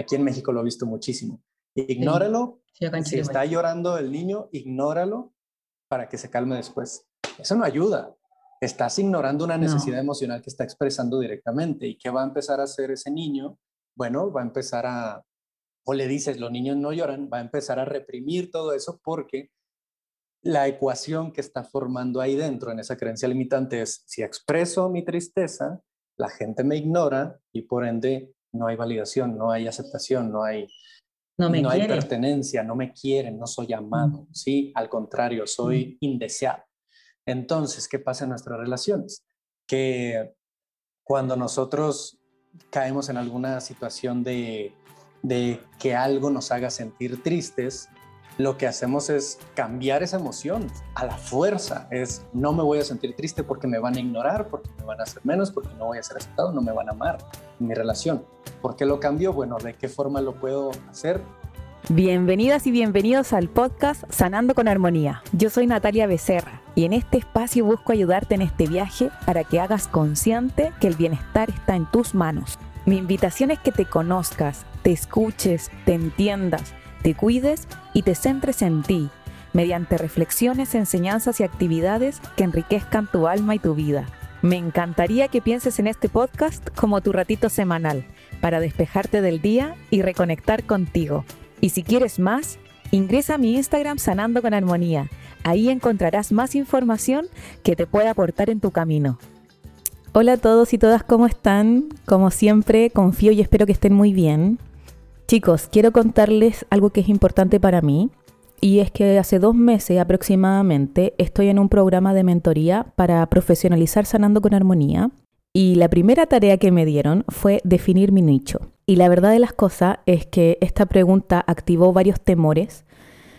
Aquí en México lo he visto muchísimo. Ignóralo. si está llorando el niño, ignóralo para que se calme después. Eso no ayuda. Estás ignorando una necesidad emocional que está expresando directamente. ¿Y qué va a empezar a hacer ese niño? Bueno, va a empezar a, o le dices, los niños no lloran, va a empezar a reprimir todo eso porque la ecuación que está formando ahí dentro en esa creencia limitante es, si expreso mi tristeza, la gente me ignora y por ende no hay validación, no hay aceptación, no hay, no, hay pertenencia, no me quieren, no soy amado, ¿sí? Al contrario, soy indeseado. Entonces, ¿qué pasa en nuestras relaciones? Que cuando nosotros caemos en alguna situación de, de que algo nos haga sentir tristes, lo que hacemos es cambiar esa emoción a la fuerza. Es no me voy a sentir triste porque me van a ignorar, porque me van a hacer menos, porque no voy a ser aceptado, no me van a amar en mi relación. ¿Por qué lo cambio? Bueno, ¿de qué forma lo puedo hacer? Bienvenidas y bienvenidos al podcast Sanando con Armonía. Yo soy Natalia Becerra y en este espacio busco ayudarte en este viaje para que hagas consciente que el bienestar está en tus manos. Mi invitación es que te conozcas, te escuches, te entiendas te cuides y te centres en ti, mediante reflexiones, enseñanzas y actividades que enriquezcan tu alma y tu vida. Me encantaría que pienses en este podcast como tu ratito semanal, para despejarte del día y reconectar contigo. Y si quieres más, ingresa a mi Instagram Sanando con Armonía. Ahí encontrarás más información que te pueda aportar en tu camino. Hola a todos y todas, ¿cómo están? Como siempre, confío y espero que estén muy bien. Chicos, quiero contarles algo que es importante para mí y es que hace dos meses aproximadamente estoy en un programa de mentoría para profesionalizar sanando con armonía y la primera tarea que me dieron fue definir mi nicho. Y la verdad de las cosas es que esta pregunta activó varios temores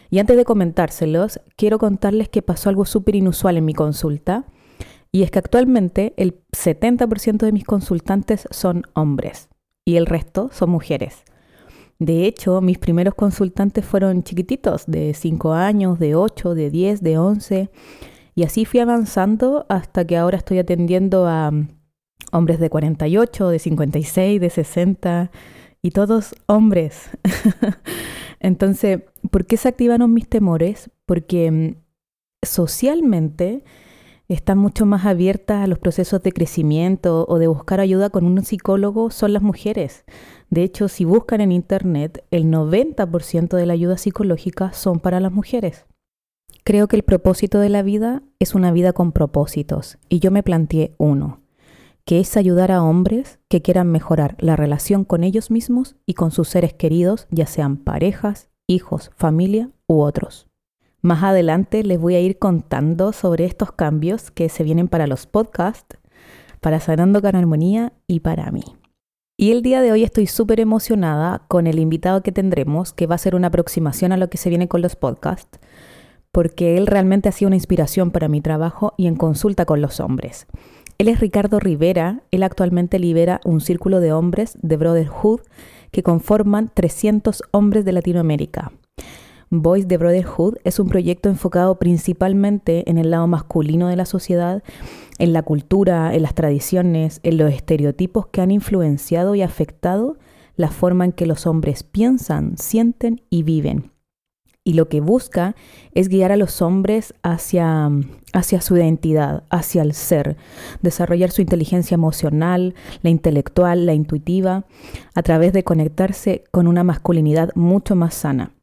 y antes de comentárselos, quiero contarles que pasó algo súper inusual en mi consulta y es que actualmente el 70% de mis consultantes son hombres y el resto son mujeres. De hecho, mis primeros consultantes fueron chiquititos, de 5 años, de 8, de 10, de 11. Y así fui avanzando hasta que ahora estoy atendiendo a mm, hombres de 48, de 56, de 60 y todos hombres. Entonces, ¿por qué se activaron mis temores? Porque mm, socialmente están mucho más abiertas a los procesos de crecimiento o de buscar ayuda con un psicólogo son las mujeres. De hecho, si buscan en Internet, el 90% de la ayuda psicológica son para las mujeres. Creo que el propósito de la vida es una vida con propósitos y yo me planteé uno, que es ayudar a hombres que quieran mejorar la relación con ellos mismos y con sus seres queridos, ya sean parejas, hijos, familia u otros. Más adelante les voy a ir contando sobre estos cambios que se vienen para los podcasts, para Sanando con Armonía y para mí. Y el día de hoy estoy súper emocionada con el invitado que tendremos, que va a ser una aproximación a lo que se viene con los podcasts, porque él realmente ha sido una inspiración para mi trabajo y en consulta con los hombres. Él es Ricardo Rivera, él actualmente lidera un círculo de hombres de Brotherhood que conforman 300 hombres de Latinoamérica. Voice de Brotherhood es un proyecto enfocado principalmente en el lado masculino de la sociedad, en la cultura, en las tradiciones, en los estereotipos que han influenciado y afectado la forma en que los hombres piensan, sienten y viven. Y lo que busca es guiar a los hombres hacia, hacia su identidad, hacia el ser, desarrollar su inteligencia emocional, la intelectual, la intuitiva, a través de conectarse con una masculinidad mucho más sana.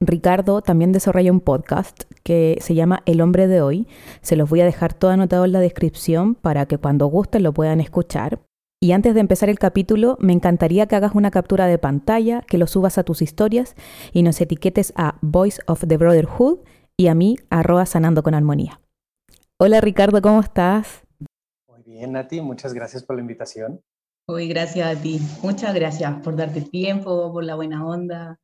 Ricardo también desarrolla un podcast que se llama El hombre de hoy. Se los voy a dejar todo anotado en la descripción para que cuando gusten lo puedan escuchar. Y antes de empezar el capítulo, me encantaría que hagas una captura de pantalla, que lo subas a tus historias y nos etiquetes a Voice of the Brotherhood y a mí, arroba sanando con armonía. Hola Ricardo, ¿cómo estás? Muy bien, Nati, muchas gracias por la invitación. Muy gracias a ti. Muchas gracias por darte tiempo, por la buena onda.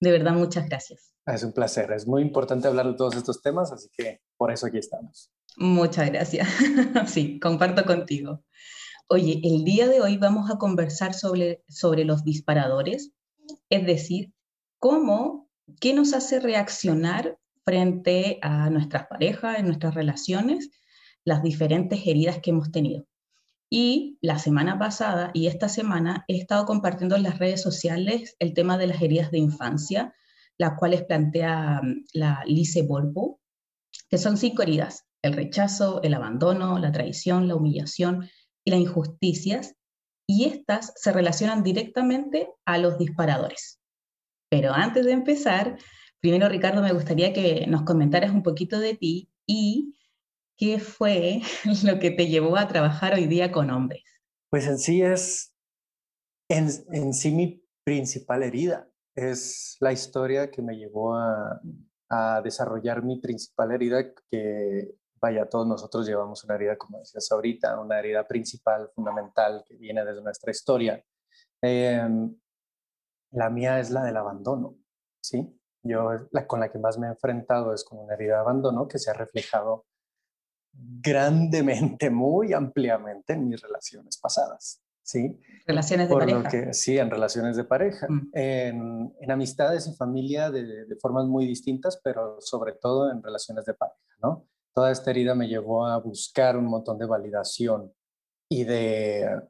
De verdad, muchas gracias. Es un placer. Es muy importante hablar de todos estos temas, así que por eso aquí estamos. Muchas gracias. sí, comparto contigo. Oye, el día de hoy vamos a conversar sobre, sobre los disparadores, es decir, cómo, qué nos hace reaccionar frente a nuestras parejas, en nuestras relaciones, las diferentes heridas que hemos tenido. Y la semana pasada y esta semana he estado compartiendo en las redes sociales el tema de las heridas de infancia, las cuales plantea mm, la Lise Borbo, que son cinco heridas, el rechazo, el abandono, la traición, la humillación y las injusticias, y estas se relacionan directamente a los disparadores. Pero antes de empezar, primero Ricardo, me gustaría que nos comentaras un poquito de ti y ¿qué fue lo que te llevó a trabajar hoy día con hombres? Pues en sí es, en, sí mi principal herida, es la historia que me llevó a, a desarrollar mi principal herida, que vaya, todos nosotros llevamos una herida, como decías ahorita, una herida principal, fundamental, que viene desde nuestra historia. Em, la mía es la del abandono, ¿sí? Yo, la con la que más me he enfrentado es con una herida de abandono que se ha reflejado grandemente, muy ampliamente en mis relaciones pasadas. ¿sí? Relaciones de pareja. sí, en relaciones de pareja, mm. en, en, amistades y familia de, de, formas muy distintas, pero sobre todo en relaciones de pareja, ¿no? Toda esta herida me llevó a buscar un montón de validación y de,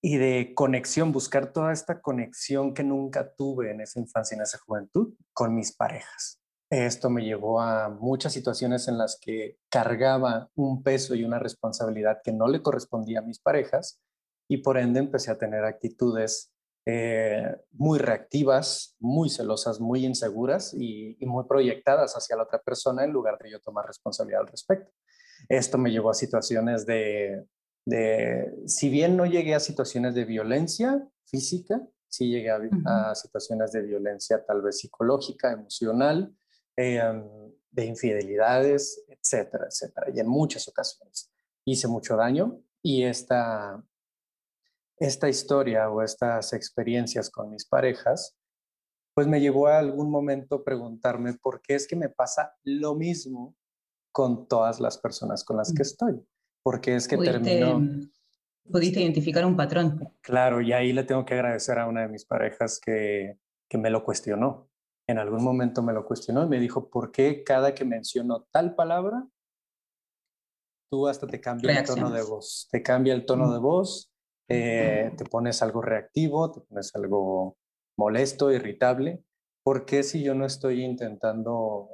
y de conexión, buscar toda esta conexión que nunca tuve en esa infancia, en esa juventud, con mis parejas. Esto me llevó a muchas situaciones en las que cargaba un peso y una responsabilidad que no le correspondía a mis parejas y por ende empecé a tener actitudes eh, muy reactivas, muy celosas, muy inseguras y, muy proyectadas hacia la otra persona en lugar de yo tomar responsabilidad al respecto. Esto me llevó a situaciones de, si bien no llegué a situaciones de violencia física, sí llegué a situaciones de violencia tal vez psicológica, emocional, Em, de infidelidades, etcétera, etcétera. Y en muchas ocasiones hice mucho daño y esta, esta historia o estas experiencias con mis parejas, pues me llevó a algún momento preguntarme por qué es que me pasa lo mismo con todas las personas con las que mm. estoy. Porque es que terminó... Pudiste identificar un patrón. Claro, y ahí le tengo que agradecer a una de mis parejas que, que me lo cuestionó en algún momento me lo cuestionó y me dijo, ¿por qué cada que menciono tal palabra, tú hasta te cambia el tono de voz? Te cambia el tono de voz, eh, te pones algo reactivo, te pones algo molesto, irritable. ¿Por qué si yo no estoy intentando,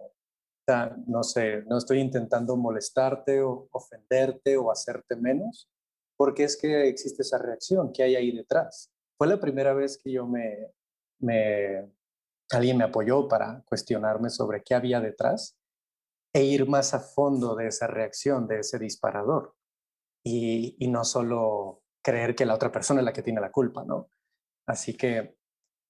no sé, no estoy intentando molestarte o ofenderte o hacerte menos? ¿Por qué es que existe esa reacción? ¿Qué hay ahí detrás? Fue la primera vez que yo me, me alguien me apoyó para cuestionarme sobre qué había detrás e ir más a fondo de esa reacción, de ese disparador. Y, no solo creer que la otra persona es la que tiene la culpa, ¿no? Así que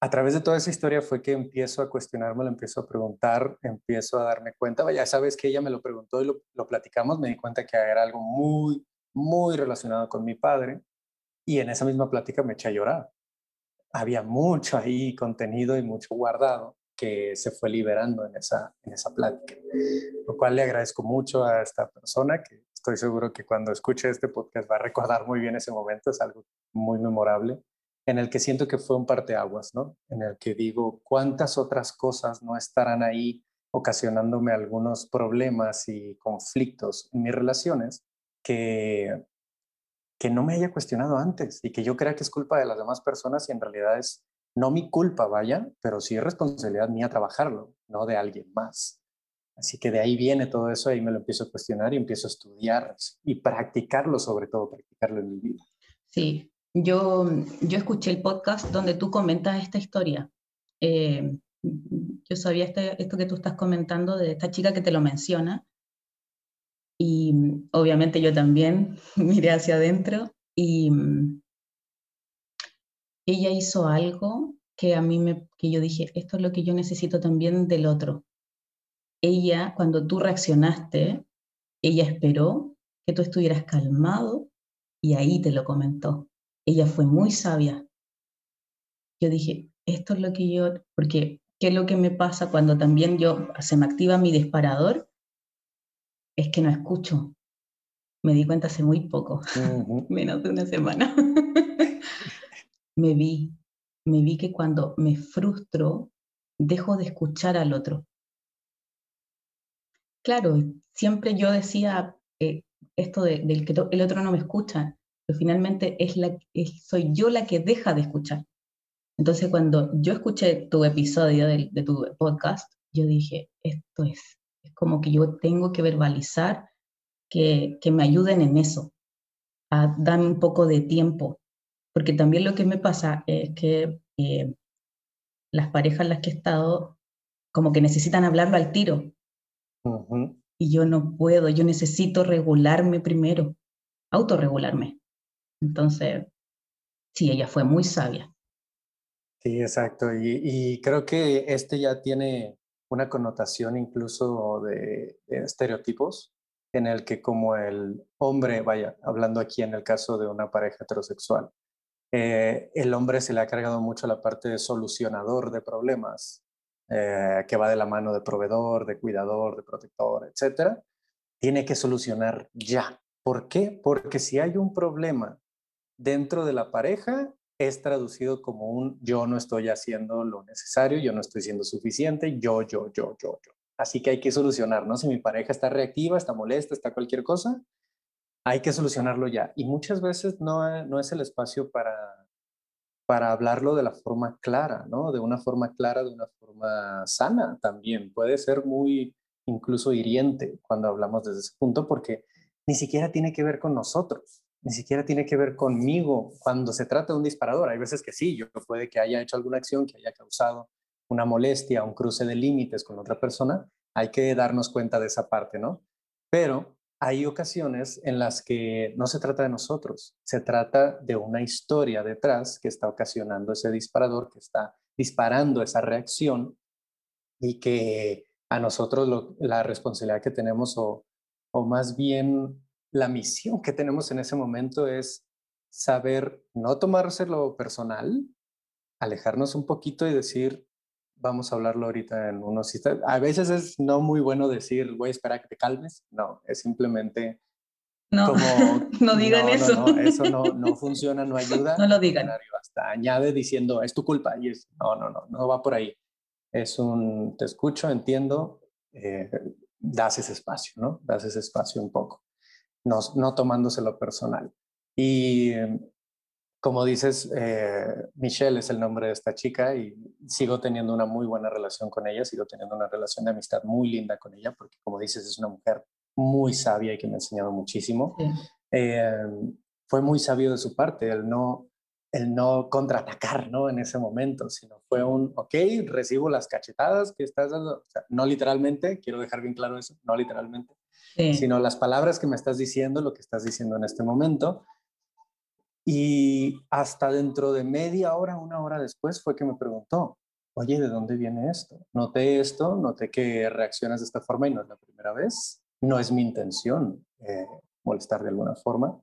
a través de toda esa historia fue que empiezo a cuestionarme, lo empiezo a preguntar, empiezo a darme cuenta, vaya, sabes que ella me lo preguntó y lo, lo platicamos, me di cuenta que era algo muy, muy relacionado con mi padre y en esa misma plática me eché a llorar había mucho ahí contenido y mucho guardado que se fue liberando en esa, en esa plática. Lo cual le agradezco mucho a esta persona que estoy seguro que cuando escuche este podcast va a recordar muy bien ese momento, es algo muy memorable, en el que siento que fue un parteaguas, ¿no? En el que digo, ¿cuántas otras cosas no estarán ahí ocasionándome algunos problemas y conflictos en mis relaciones que que no me haya cuestionado antes y que yo crea que es culpa de las demás personas y en realidad es no mi culpa, vaya, pero sí es responsabilidad mía trabajarlo, no de alguien más. Así que de ahí viene todo eso, ahí me lo empiezo a cuestionar y empiezo a estudiar y practicarlo, sobre todo, practicarlo en mi vida. Sí, yo, yo escuché el podcast donde tú comentas esta historia. Eh, yo sabía este, esto que tú estás comentando de esta chica que te lo menciona y mm, obviamente yo también miré hacia adentro y mm, ella hizo algo que a mí me, que yo dije, esto es lo que yo necesito también del otro. Ella, cuando tú reaccionaste, ella esperó que tú estuvieras calmado y ahí te lo comentó. Ella fue muy sabia. Yo dije, esto es lo que yo, porque ¿qué es lo que me pasa cuando también yo se me activa mi disparador? Es que no escucho. Me di cuenta hace muy poco, menos de una semana. me vi, me vi que cuando me frustro, dejo de escuchar al otro. Claro, siempre yo decía eh, esto del que el otro no me escucha. pero finalmente es la, soy yo la que deja de escuchar. Entonces, cuando yo escuché tu episodio de, de tu podcast, yo dije, esto es, es como que yo tengo que verbalizar que, que me ayuden en eso, a darme un poco de tiempo, porque también lo que me pasa es que eh, las parejas en las que he estado como que necesitan hablarlo al tiro. Y yo no puedo, yo necesito regularme primero, autorregularme. Entonces, sí, ella fue muy sabia. Sí, exacto. Y, creo que este ya tiene una connotación incluso de, estereotipos, en el que como el hombre, vaya, hablando aquí en el caso de una pareja heterosexual, eh, el hombre se le ha cargado mucho la parte de solucionador de problemas, eh, que va de la mano de proveedor, de cuidador, de protector, etcétera, tiene que solucionar ya. ¿Por qué? Porque si hay un problema dentro de la pareja, es traducido como un yo no estoy haciendo lo necesario, yo no estoy siendo suficiente, yo, yo, yo, yo, yo. Así que hay que solucionar, ¿no? Si mi pareja está reactiva, está molesta, está cualquier cosa, hay que solucionarlo ya. Y muchas veces no, no es el espacio para, para hablarlo de la forma clara, ¿no? De una forma clara, de una forma sana también. Puede ser muy incluso hiriente cuando hablamos desde ese punto porque ni siquiera tiene que ver con nosotros, ni siquiera tiene que ver conmigo cuando se trata de un disparador. Hay veces que sí, yo puede que haya hecho alguna acción que haya causado una molestia, un cruce de límites con otra persona, hay que darnos cuenta de esa parte, ¿no? Pero hay ocasiones en las que no se trata de nosotros, se trata de una historia detrás que está ocasionando ese disparador, que está disparando esa reacción y que a nosotros la responsabilidad que tenemos o, o más bien la misión que tenemos en ese momento es saber no tomárselo personal, alejarnos un poquito y decir, vamos a hablarlo ahorita en unos instantes. A veces es no muy bueno decir, voy a esperar a que te calmes. No, es simplemente no, como, no digan eso. No, eso no, no funciona, no ayuda. No lo digan. Hasta añade diciendo, es tu culpa. Y es, no, no, no, no va por ahí. Es un, te escucho, entiendo, eh, das ese espacio, ¿no? Das ese espacio un poco, no, no tomándoselo personal. Y como dices, eh, Michelle es el nombre de esta chica y sigo teniendo una muy buena relación con ella, sigo teniendo una relación de amistad muy linda con ella, porque como dices, es una mujer muy sabia y que me ha enseñado muchísimo. Eh, fue muy sabio de su parte el no, el no contraatacar ¿no? en ese momento, sino fue un, ok, recibo las cachetadas que estás dando, no literalmente, quiero dejar bien claro eso, no literalmente, sino las palabras que me estás diciendo, lo que estás diciendo en este momento y hasta dentro de media hora, una hora después, fue que me preguntó, oye, ¿de dónde viene esto? Noté esto, noté que reaccionas de esta forma y no es la primera vez. No es mi intención eh, molestar de alguna forma.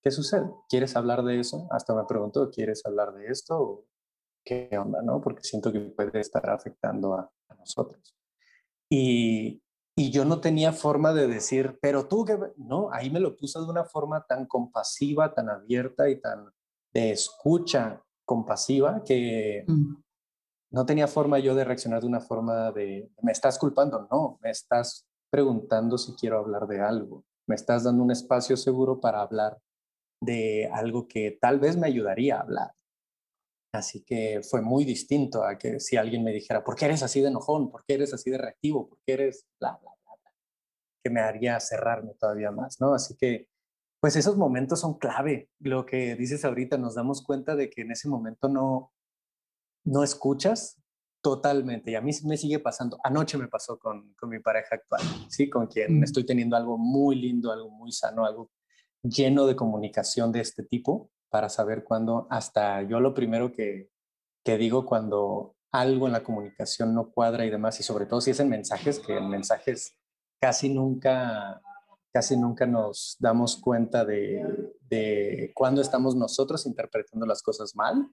¿Qué sucede? ¿Quieres hablar de eso? Hasta me preguntó, ¿quieres hablar de esto? ¿Qué onda? ¿no? Porque siento que puede estar afectando a, a nosotros. Y y yo no tenía forma de decir, pero tú que... No, ahí me lo puse de una forma tan compasiva, tan abierta y tan de escucha compasiva que mm. no tenía forma yo de reaccionar de una forma de, me estás culpando, no, me estás preguntando si quiero hablar de algo, me estás dando un espacio seguro para hablar de algo que tal vez me ayudaría a hablar. Así que fue muy distinto a que si alguien me dijera, ¿por qué eres así de enojón? ¿Por qué eres así de reactivo? ¿Por qué eres bla, bla, bla, bla? Que me haría cerrarme todavía más, ¿no? Así que, pues esos momentos son clave. Lo que dices ahorita, nos damos cuenta de que en ese momento no, no escuchas totalmente. Y a mí me sigue pasando. Anoche me pasó con, con mi pareja actual, ¿sí? Con quien mm. estoy teniendo algo muy lindo, algo muy sano, algo lleno de comunicación de este tipo para saber cuándo, hasta yo lo primero que, que digo cuando algo en la comunicación no cuadra y demás, y sobre todo si es en mensajes, que en mensajes casi nunca, casi nunca nos damos cuenta de, de cuándo estamos nosotros interpretando las cosas mal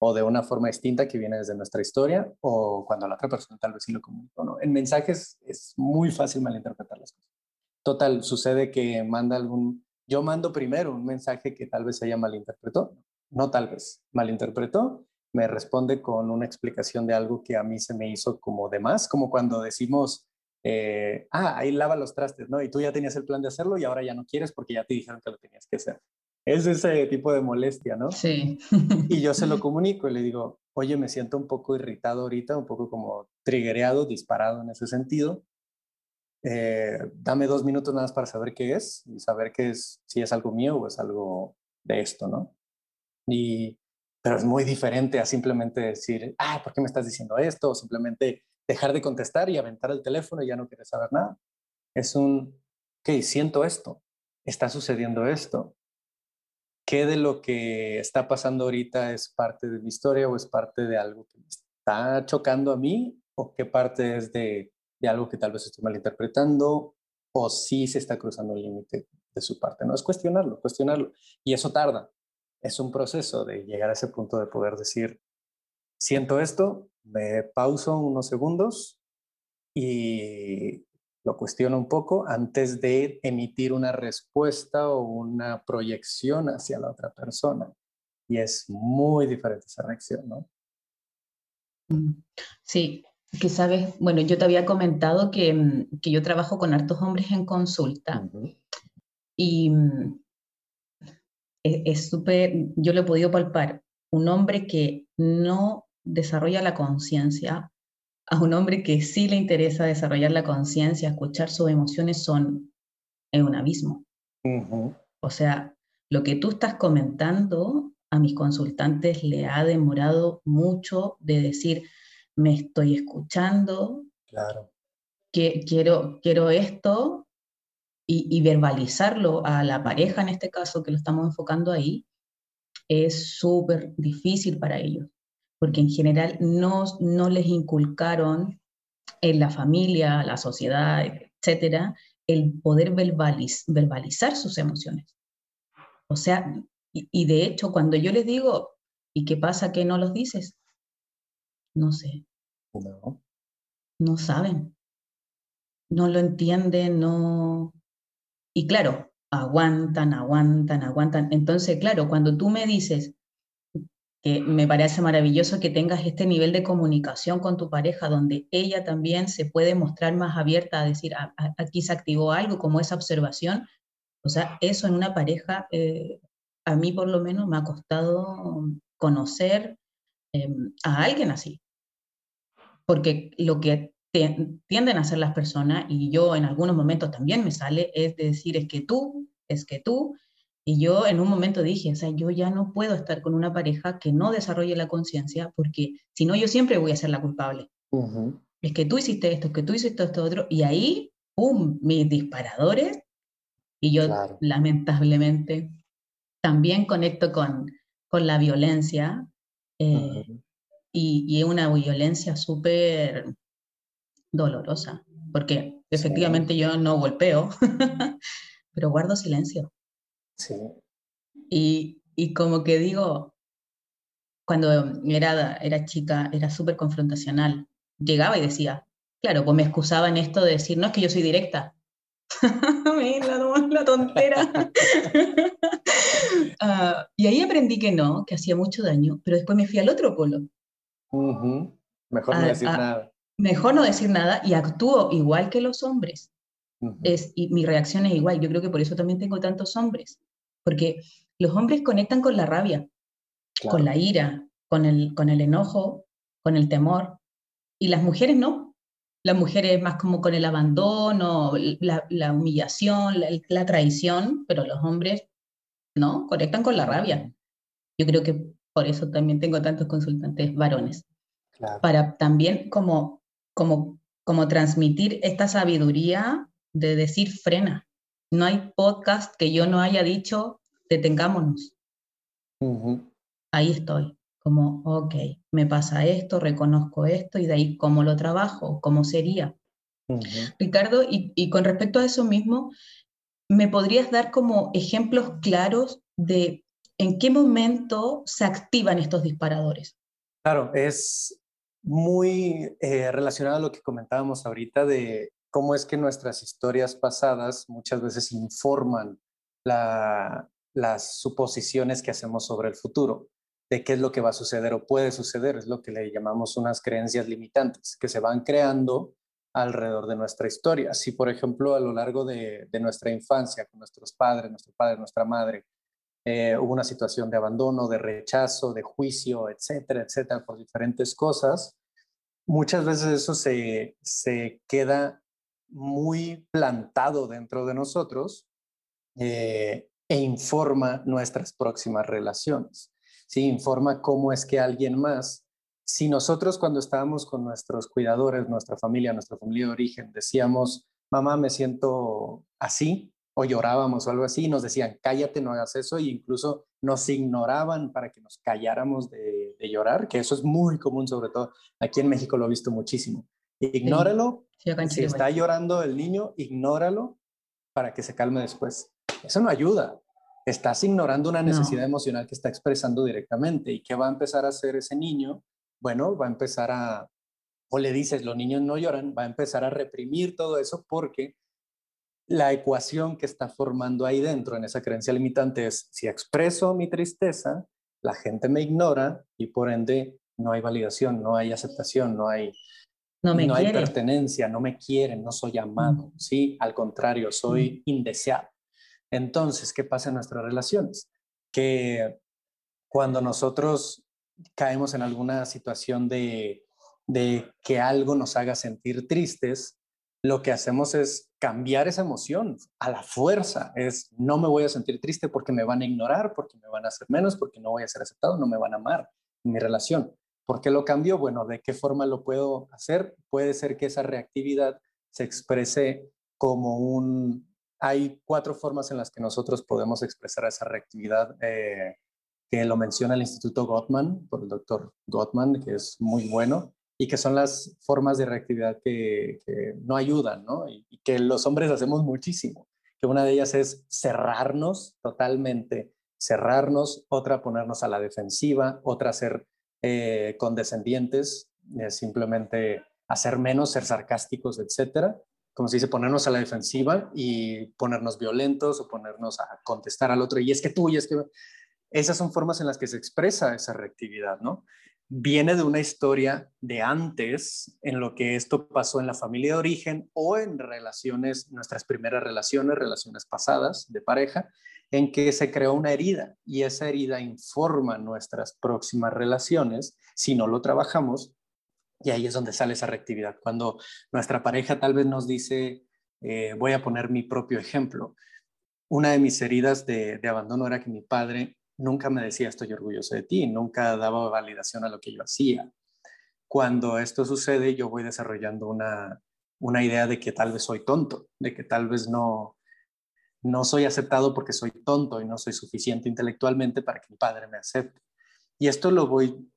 o de una forma distinta que viene desde nuestra historia o cuando la otra persona tal vez sí lo comunicó. ¿no? En mensajes es muy fácil malinterpretar las cosas. Total, sucede que manda algún yo mando primero un mensaje que tal vez ella malinterpretó, no tal vez, malinterpretó, me responde con una explicación de algo que a mí se me hizo como de más, como cuando decimos, eh, ah, ahí lava los trastes, ¿no? Y tú ya tenías el plan de hacerlo y ahora ya no quieres porque ya te dijeron que lo tenías que hacer. es ese tipo de molestia, ¿no? Sí. y yo se lo comunico y le digo, oye, me siento un poco irritado ahorita, un poco como triggereado, disparado en ese sentido. Eh, dame dos minutos nada más para saber qué es y saber qué es, si es algo mío o es algo de esto, ¿no? Y, pero es muy diferente a simplemente decir, ah, ¿por qué me estás diciendo esto? O simplemente dejar de contestar y aventar el teléfono y ya no quieres saber nada. Es un, ok, siento esto, está sucediendo esto. ¿Qué de lo que está pasando ahorita es parte de mi historia o es parte de algo que me está chocando a mí? ¿O qué parte es de, de algo que tal vez estoy malinterpretando? ¿O sí se está cruzando el límite de su parte? No es cuestionarlo, cuestionarlo. Y eso tarda. Es un proceso de llegar a ese punto de poder decir, siento esto, me pauso unos segundos y lo cuestiono un poco antes de emitir una respuesta o una proyección hacia la otra persona. Y es muy diferente esa reacción, ¿no? Mm, sí, que sabes, bueno, yo te había comentado que, mm, que yo trabajo con hartos hombres en consulta y mm, e, es súper, yo lo he podido palpar, un hombre que no desarrolla la conciencia a un hombre que sí le interesa desarrollar la conciencia, escuchar sus emociones, son en un abismo. O sea, lo que tú estás comentando a mis consultantes le ha demorado mucho de decir, me estoy escuchando, claro. que quiero, quiero esto y, y, verbalizarlo a la pareja en este caso que lo estamos enfocando ahí, es súper difícil para ellos porque en general no, no les inculcaron en la familia, la sociedad, etcétera, el poder verbalizar sus emociones. O sea, y, de hecho, cuando yo les digo, ¿y qué pasa que no los dices? No sé. No. Saben. No lo entienden, no. Y claro, aguantan, aguantan, aguantan. Entonces, claro, cuando tú me dices, que me parece maravilloso que tengas este nivel de comunicación con tu pareja donde ella también se puede mostrar más abierta a decir, ah, ah, aquí se activó algo, como esa observación. O sea, eso en una pareja, eh, a mí por lo menos me ha costado conocer em, a alguien así. Porque lo que tienden a hacer las personas, y yo en algunos momentos también me sale, es decir, es que tú, es que tú, y yo en un momento dije, o sea, yo ya no puedo estar con una pareja que no desarrolle la conciencia, porque si no, yo siempre voy a ser la culpable. Es que tú hiciste esto, es que tú hiciste esto otro, y ahí, ¡pum!, mis disparadores, y yo lamentablemente también conecto con, con la violencia, eh, y, es una violencia súper dolorosa, porque efectivamente yo no golpeo, pero guardo silencio. Sí. Y, y como que digo, cuando era, era chica, era súper confrontacional. Llegaba y decía, claro, pues me excusaba en esto de decir, no es que yo soy directa. la, la tontera. uh, y ahí aprendí que no, que hacía mucho daño, pero después me fui al otro polo. Mejor no decir nada. Mejor no decir nada y actúo igual que los hombres. es, y mi reacción es igual. Yo creo que por eso también tengo tantos hombres porque los hombres conectan con la rabia, con la ira, con el, con el enojo, con el temor, y las mujeres no. Las mujeres más como con el abandono, la, humillación, la, traición, pero los hombres no, conectan con la rabia. Yo creo que por eso también tengo tantos consultantes varones. Para también como, como, como transmitir esta sabiduría de decir frena, no hay podcast que yo no haya dicho, detengámonos. Ahí estoy, como, ok, me pasa esto, reconozco esto y de ahí cómo lo trabajo, cómo sería. Ricardo, y, y, con respecto a eso mismo, ¿me podrías dar como ejemplos claros de en qué momento se activan estos disparadores? Claro, es muy eh, relacionado a lo que comentábamos ahorita de cómo es que nuestras historias pasadas muchas veces informan las suposiciones que hacemos sobre el futuro, de qué es lo que va a suceder o puede suceder, es lo que le llamamos unas creencias limitantes que se van creando alrededor de nuestra historia. Si, por ejemplo, a lo largo de, nuestra infancia, con nuestros padres, nuestro padre, nuestra madre, eh, hubo una situación de abandono, de rechazo, de juicio, etcétera, etcétera, por diferentes cosas, muchas veces eso se, queda muy plantado dentro de nosotros eh, e informa nuestras próximas relaciones. ¿sí? Informa cómo es que alguien más, si nosotros cuando estábamos con nuestros cuidadores, nuestra familia, nuestra familia de origen, decíamos, mamá, me siento así, o llorábamos o algo así, y nos decían, cállate, no hagas eso, e incluso nos ignoraban para que nos calláramos de, llorar, que eso es muy común, sobre todo aquí en México lo he visto muchísimo. Ignóralo, si está llorando el niño, ignóralo para que se calme después. Eso no ayuda. Estás ignorando una necesidad emocional que está expresando directamente. ¿Y qué va a empezar a hacer ese niño? Bueno, va a empezar a, o le dices, los niños no lloran, va a empezar a reprimir todo eso porque la ecuación que está formando ahí dentro en esa creencia limitante es, si expreso mi tristeza, la gente me ignora y por ende no hay validación, no hay aceptación, no hay, no, me no hay pertenencia, no me quieren, no soy amado, ¿sí? Al contrario, soy indeseado. Entonces, ¿qué pasa en nuestras relaciones? Que cuando nosotros caemos en alguna situación de, que algo nos haga sentir tristes, lo que hacemos es cambiar esa emoción a la fuerza. Es no me voy a sentir triste porque me van a ignorar, porque me van a hacer menos, porque no voy a ser aceptado, no me van a amar en mi relación. ¿Por qué lo cambio? Bueno, ¿de qué forma lo puedo hacer? Puede ser que esa reactividad se exprese como un, hay cuatro formas en las que nosotros podemos expresar esa reactividad, eh, que lo menciona el Instituto Gottman, por el doctor Gottman, que es muy bueno, y que son las formas de reactividad que, no ayudan, ¿no? Y, que los hombres hacemos muchísimo. Que una de ellas es cerrarnos totalmente, cerrarnos, otra ponernos a la defensiva, otra ser eh, condescendientes, eh, simplemente hacer menos, ser sarcásticos, etcétera como se dice, ponernos a la defensiva y ponernos violentos o ponernos a contestar al otro. Y es que tú, y es que... Esas son formas en las que se expresa esa reactividad, ¿no? Viene de una historia de antes, en lo que esto pasó en la familia de origen o en relaciones, nuestras primeras relaciones, relaciones pasadas de pareja, en que se creó una herida y esa herida informa nuestras próximas relaciones si no lo trabajamos y ahí es donde sale esa reactividad. Cuando nuestra pareja tal vez nos dice, eh, voy a poner mi propio ejemplo. Una de mis heridas de, abandono era que mi padre nunca me decía estoy orgulloso de ti, nunca daba validación a lo que yo hacía. Cuando esto sucede, yo voy desarrollando una, una idea de que tal vez soy tonto, de que tal vez no, no soy aceptado porque soy tonto y no soy suficiente intelectualmente para que mi padre me acepte. Y esto lo voy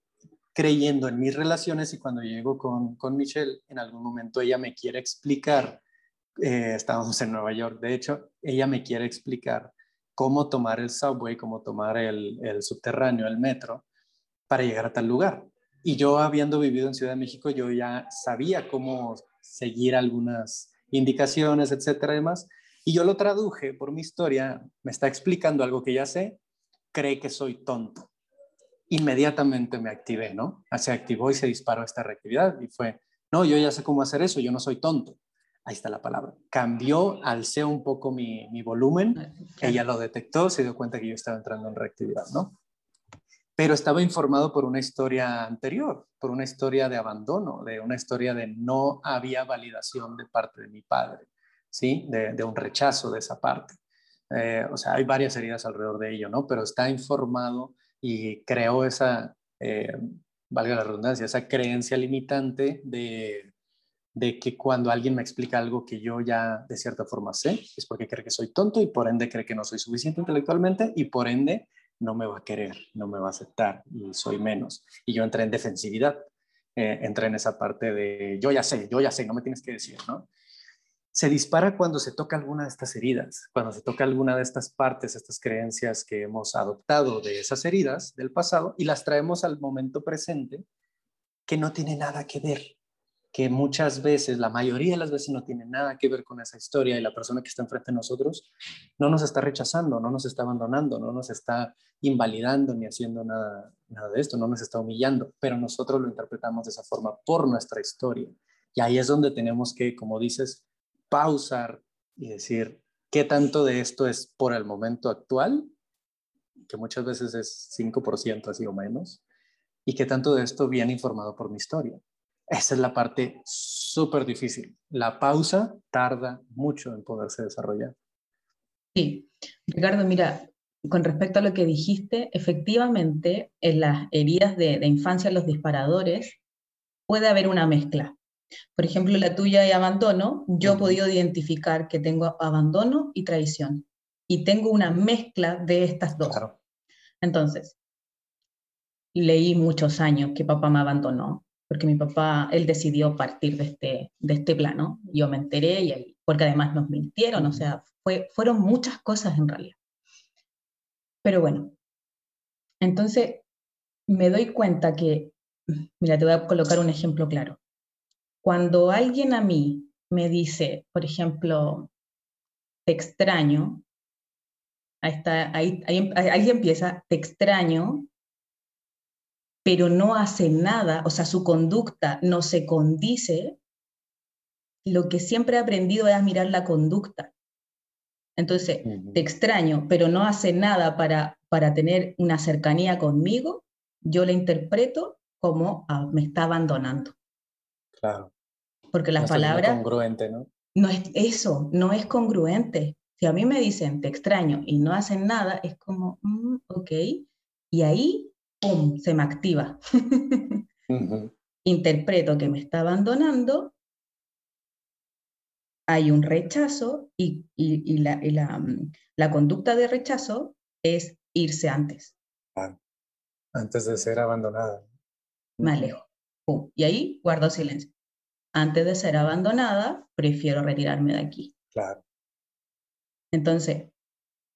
creyendo en mis relaciones y cuando llego con, con Michelle, en algún momento ella me quiere explicar, eh, estábamos en Nueva York, de hecho, ella me quiere explicar cómo tomar el subway, cómo tomar el, el subterráneo, el metro, para llegar a tal lugar. Y yo, habiendo vivido en Ciudad de México, yo ya sabía cómo seguir algunas indicaciones, etcétera, y demás. Y yo lo traduje por mi historia, me está explicando algo que ya sé, cree que soy tonto inmediatamente me activé, ¿no? Se activó y se disparó esta reactividad y fue, no, yo ya sé cómo hacer eso, yo no soy tonto. Ahí está la palabra. Cambió, alcé un poco mi, volumen, ah, ella lo detectó, se dio cuenta que yo estaba entrando en reactividad, ¿no? Pero estaba informado por una historia anterior, por una historia de abandono, de una historia de no había validación de parte de mi padre, ¿sí? De, un rechazo de esa parte. Eh, o sea, hay varias heridas alrededor de ello, ¿no? Pero está informado y creó esa, eh, valga la redundancia, esa creencia limitante de, de que cuando alguien me explica algo que yo ya de cierta forma sé, es porque cree que soy tonto y por ende cree que no soy suficiente intelectualmente y por ende no me va a querer, no me va a aceptar y soy menos. Y yo entré en defensividad, eh, entré en esa parte de yo ya sé, yo ya sé, no me tienes que decir, ¿no? se dispara cuando se toca alguna de estas heridas, cuando se toca alguna de estas partes, estas creencias que hemos adoptado de esas heridas del pasado y las traemos al momento presente que no tiene nada que ver, que muchas veces, la mayoría de las veces no tiene nada que ver con esa historia y la persona que está enfrente de nosotros no nos está rechazando, no nos está abandonando, no nos está invalidando ni haciendo nada, nada de esto, no nos está humillando, pero nosotros lo interpretamos de esa forma por nuestra historia. Y ahí es donde tenemos que, como dices, pausar y decir, ¿qué tanto de esto es por el momento actual? que muchas veces es 5% así o menos, y qué tanto de esto viene informado por mi historia. Esa es la parte súper difícil. La pausa tarda mucho en poderse desarrollar. Sí, Ricardo, mira, con respecto a lo que dijiste, efectivamente, en las heridas de, de infancia, los disparadores, puede haber una mezcla. Por ejemplo, la tuya de abandono, yo he podido identificar que tengo abandono y traición. Y tengo una mezcla de estas dos. Entonces, leí muchos años que papá me abandonó, porque mi papá, él decidió partir de este, de este plano. Yo me enteré, y, porque además nos mintieron, o sea, fue, fueron muchas cosas en realidad. Pero bueno, entonces me doy cuenta que, mira, te voy a colocar un ejemplo claro. Cuando alguien a mí me dice, por ejemplo, te extraño, ahí, está, ahí, ahí, empieza, te extraño, pero no hace nada, o sea, su conducta no se condice, lo que siempre he aprendido es mirar la conducta. Entonces, te extraño, pero no hace nada para, para tener una cercanía conmigo, yo la interpreto como ah, me está abandonando. Claro. Porque la palabra... Es congruente, ¿no? No es eso, no es congruente. Si a mí me dicen te extraño y no hacen nada, es como, mm, ok. Y ahí, ¡pum!, se me activa. Interpreto que me está abandonando, hay un rechazo y, y, la, la, mm, la, conducta de rechazo es irse antes. Antes de ser abandonada. Me alejo. ¡Pum! Y ahí guardo silencio antes de ser abandonada, prefiero retirarme de aquí. Claro. Entonces,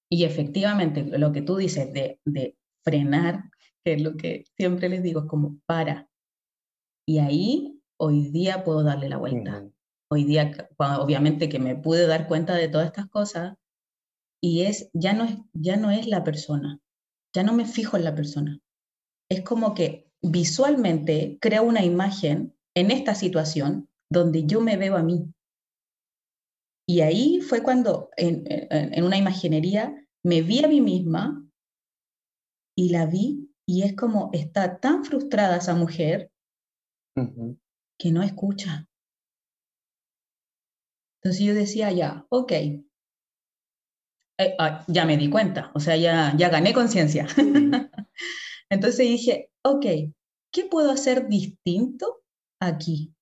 y efectivamente, lo que tú dices de, de frenar, que es lo que siempre les digo, es como para. Y ahí, hoy día puedo darle la vuelta. Hoy día, obviamente que me pude dar cuenta de todas estas cosas, y es, ya no es, ya no es la persona, ya no me fijo en la persona. Es como que visualmente creo una imagen en esta situación donde yo me veo a mí. Y ahí fue cuando en, una imaginería me vi a mí misma y la vi y es como está tan frustrada esa mujer que no escucha. Entonces yo decía, ya, ok, eh, ah, ya me di cuenta, o sea, ya, ya gané conciencia. Entonces dije, ok, ¿qué puedo hacer distinto aquí.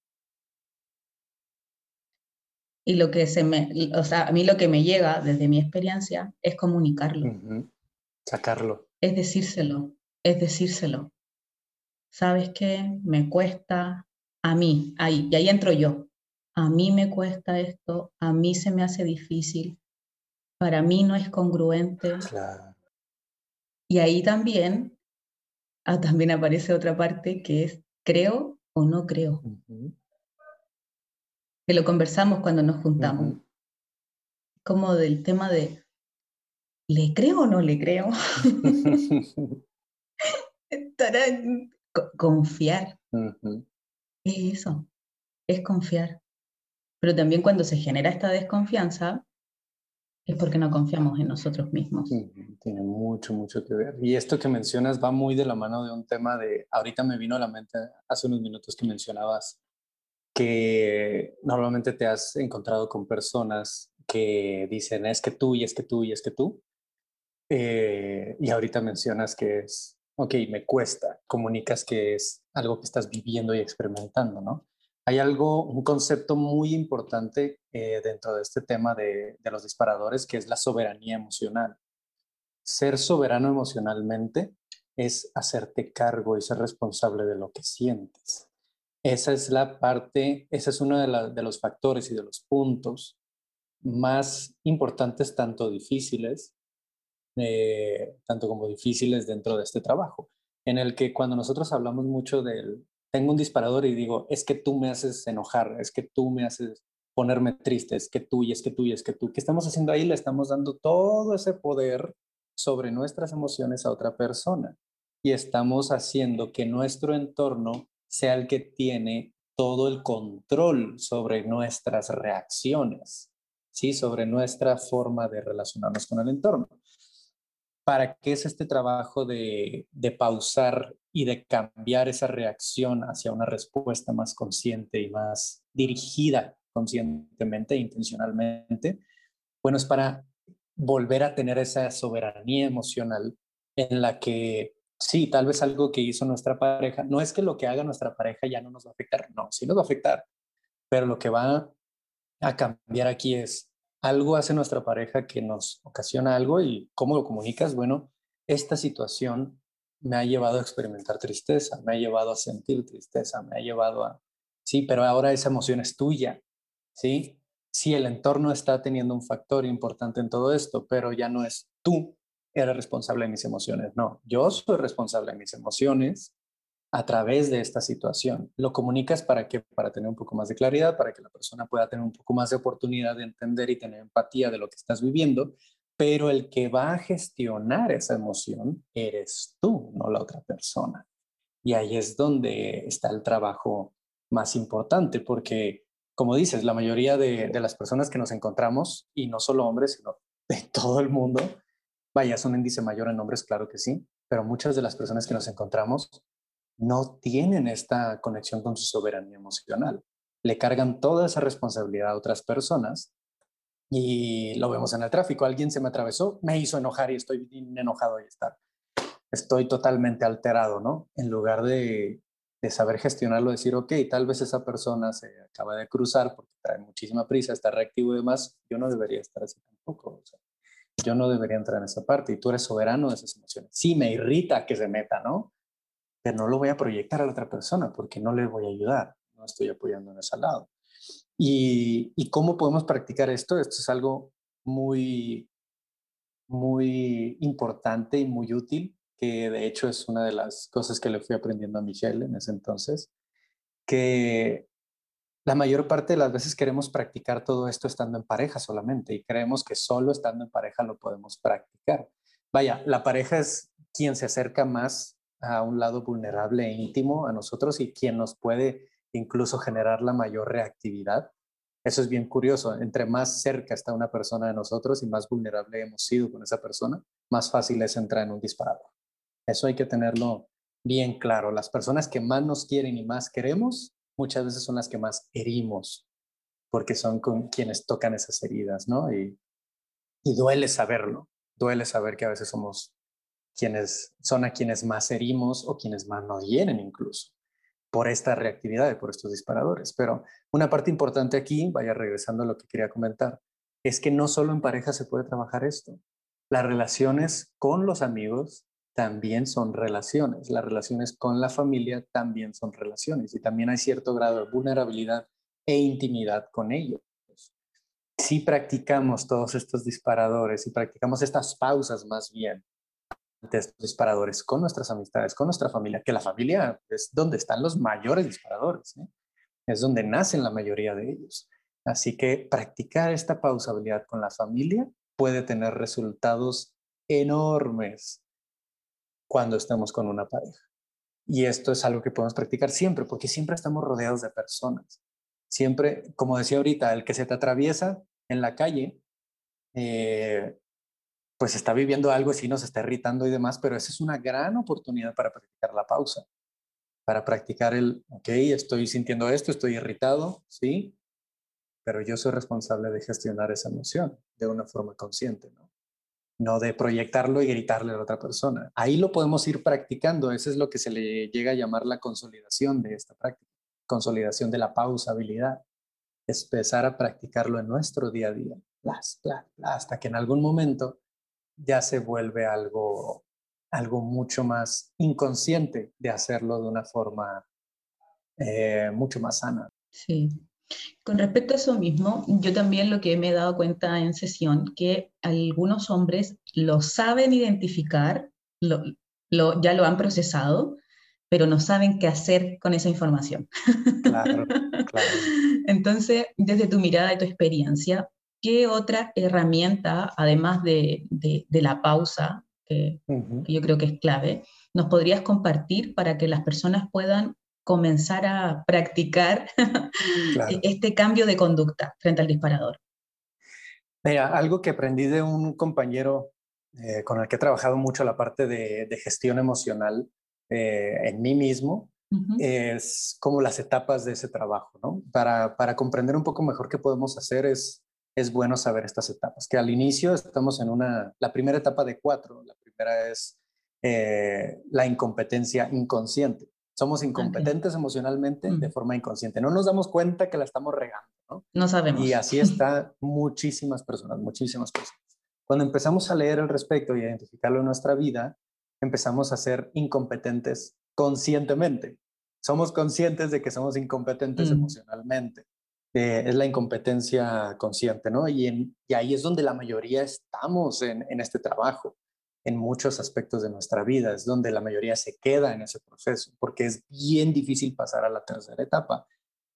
Y lo que se me, o sea, a mí lo que me llega desde mi experiencia es comunicarlo. Sacarlo. Es decírselo, es decírselo. ¿Sabes qué? Me cuesta a mí, ahí, y ahí entro yo. A mí me cuesta esto, a mí se me hace difícil, para mí no es congruente. Y ahí también, ah, también aparece otra parte que es creo o no creo. Que lo conversamos cuando nos juntamos. Como del tema de, ¿le creo o no le creo? confiar. Es eso, es confiar. Pero también cuando se genera esta desconfianza, es porque no confiamos en nosotros mismos. Tiene mucho, mucho que ver. Y esto que mencionas va muy de la mano de un tema de, ahorita me vino a la mente hace unos minutos que mencionabas que normalmente te has encontrado con personas que dicen es que tú y es que tú y es que tú. Eh, y ahorita mencionas que es, ok, me cuesta, comunicas que es algo que estás viviendo y experimentando, ¿no? Hay algo, un concepto muy importante eh, dentro de este tema de, de, los disparadores, que es la soberanía emocional. Ser soberano emocionalmente es hacerte cargo y ser responsable de lo que sientes. Esa es la parte, ese es uno de, de los factores y de los puntos más importantes, tanto difíciles, eh, tanto como difíciles dentro de este trabajo, en el que cuando nosotros hablamos mucho del, tengo un disparador y digo, es que tú me haces enojar, es que tú me haces ponerme triste, es que tú y es que tú y es que tú. ¿Qué estamos haciendo ahí? Le estamos dando todo ese poder sobre nuestras emociones a otra persona y estamos haciendo que nuestro entorno sea el que tiene todo el control sobre nuestras reacciones, ¿sí? sobre nuestra forma de relacionarnos con el entorno. ¿Para qué es este trabajo de, pausar y de cambiar esa reacción hacia una respuesta más consciente y más dirigida conscientemente e intencionalmente? Bueno, es para volver a tener esa soberanía emocional en la que sí, tal vez algo que hizo nuestra pareja, no es que lo que haga nuestra pareja ya no nos va a afectar, no, sí nos va a afectar, pero lo que va a cambiar aquí es algo hace nuestra pareja que nos ocasiona algo y cómo lo comunicas, bueno, esta situación me ha llevado a experimentar tristeza, me ha llevado a sentir tristeza, me ha llevado a, sí, pero ahora esa emoción es tuya, ¿sí? Sí, el entorno está teniendo un factor importante en todo esto, pero ya no es tú eres responsable de mis emociones, no, yo soy responsable de mis emociones a través de esta situación. Lo comunicas para que para tener un poco más de claridad, para que la persona pueda tener un poco más de oportunidad de entender y tener empatía de lo que estás viviendo, pero el que va a gestionar esa emoción eres tú, no la otra persona. Y ahí es donde está el trabajo más importante, porque como dices, la mayoría de, de las personas que nos encontramos, y no solo hombres, sino de todo el mundo, vaya, es un índice mayor en hombres, claro que sí, pero muchas de las personas que nos encontramos no tienen esta conexión con su soberanía emocional. Le cargan toda esa responsabilidad a otras personas y lo vemos en el tráfico. Alguien se me atravesó, me hizo enojar y estoy enojado de estar. Estoy totalmente alterado, ¿no? En lugar de, de saber gestionarlo, decir, ok, tal vez esa persona se acaba de cruzar porque trae muchísima prisa, está reactivo y demás, yo no debería estar así tampoco. yo no debería entrar en esa parte y tú eres soberano de esas emociones. Sí, me irrita que se meta, ¿no? Pero no lo voy a proyectar a la otra persona porque no le voy a ayudar, no estoy apoyando en ese lado. ¿Y, y cómo podemos practicar esto? Esto es algo muy, muy importante y muy útil, que de hecho es una de las cosas que le fui aprendiendo a Michelle en ese entonces, que la mayor parte de las veces queremos practicar todo esto estando en pareja solamente y creemos que solo estando en pareja lo podemos practicar. Vaya, la pareja es quien se acerca más a un lado vulnerable e íntimo a nosotros y quien nos puede incluso generar la mayor reactividad. Eso es bien curioso. Entre más cerca está una persona de nosotros y más vulnerable hemos sido con esa persona, más fácil es entrar en un disparador. Eso hay que tenerlo bien claro. Las personas que más nos quieren y más queremos, muchas veces son las que más herimos, porque son con quienes tocan esas heridas, ¿no? Y, y duele saberlo. Duele saber que a veces somos quienes son a quienes más herimos o quienes más nos hieren incluso por esta reactividad y por estos disparadores. Pero una parte importante aquí, vaya regresando a lo que quería comentar, es que no solo en pareja se puede trabajar esto. Las relaciones con los amigos también son relaciones. Las relaciones con la familia también son relaciones y también hay cierto grado de vulnerabilidad e intimidad con ellos. Si practicamos todos estos disparadores y practicamos estas pausas más bien estos disparadores con nuestras amistades, con nuestra familia, que la familia es donde están los mayores disparadores, ¿eh? es donde nacen la mayoría de ellos. Así que practicar esta pausabilidad con la familia puede tener resultados enormes cuando estamos con una pareja. Y esto es algo que podemos practicar siempre, porque siempre estamos rodeados de personas. Siempre, como decía ahorita, el que se te atraviesa en la calle, eh, pues está viviendo algo así, nos está irritando y demás, pero esa es una gran oportunidad para practicar la pausa, para practicar el, ok, estoy sintiendo esto, estoy irritado, sí, pero yo soy responsable de gestionar esa emoción de una forma consciente, ¿no? No de proyectarlo y gritarle a la otra persona. Ahí lo podemos ir practicando, eso es lo que se le llega a llamar la consolidación de esta práctica, consolidación de la pausabilidad, es empezar a practicarlo en nuestro día a día, hasta que en algún momento ya se vuelve algo, algo mucho más inconsciente de hacerlo de una forma eh, mucho más sana. Sí. Con respecto a eso mismo, yo también lo que me he dado cuenta en sesión, que algunos hombres lo saben identificar, lo, ya lo han procesado, pero no saben qué hacer con esa información. Claro, claro. Entonces, desde tu mirada y tu experiencia, ¿qué otra herramienta, además de, la pausa, que, yo creo que es clave, nos podrías compartir para que las personas puedan comenzar a practicar este cambio de conducta frente al disparador? Mira, algo que aprendí de un compañero eh, con el que he trabajado mucho la parte de, gestión emocional eh, en mí mismo, es como las etapas de ese trabajo, ¿no? Para, para, comprender un poco mejor qué podemos hacer es, es bueno saber estas etapas, que al inicio estamos en una, la primera etapa de cuatro, la primera es eh, la incompetencia inconsciente. Somos incompetentes emocionalmente de forma inconsciente. No nos damos cuenta que la estamos regando, ¿no? No sabemos. Y así está muchísimas personas, muchísimas personas. Cuando empezamos a leer al respecto y a identificarlo en nuestra vida, empezamos a ser incompetentes conscientemente. Somos conscientes de que somos incompetentes mm. emocionalmente. Eh, es la incompetencia consciente, ¿no? Y, y, ahí es donde la mayoría estamos en, en este trabajo en muchos aspectos de nuestra vida, es donde la mayoría se queda en ese proceso, porque es bien difícil pasar a la tercera etapa,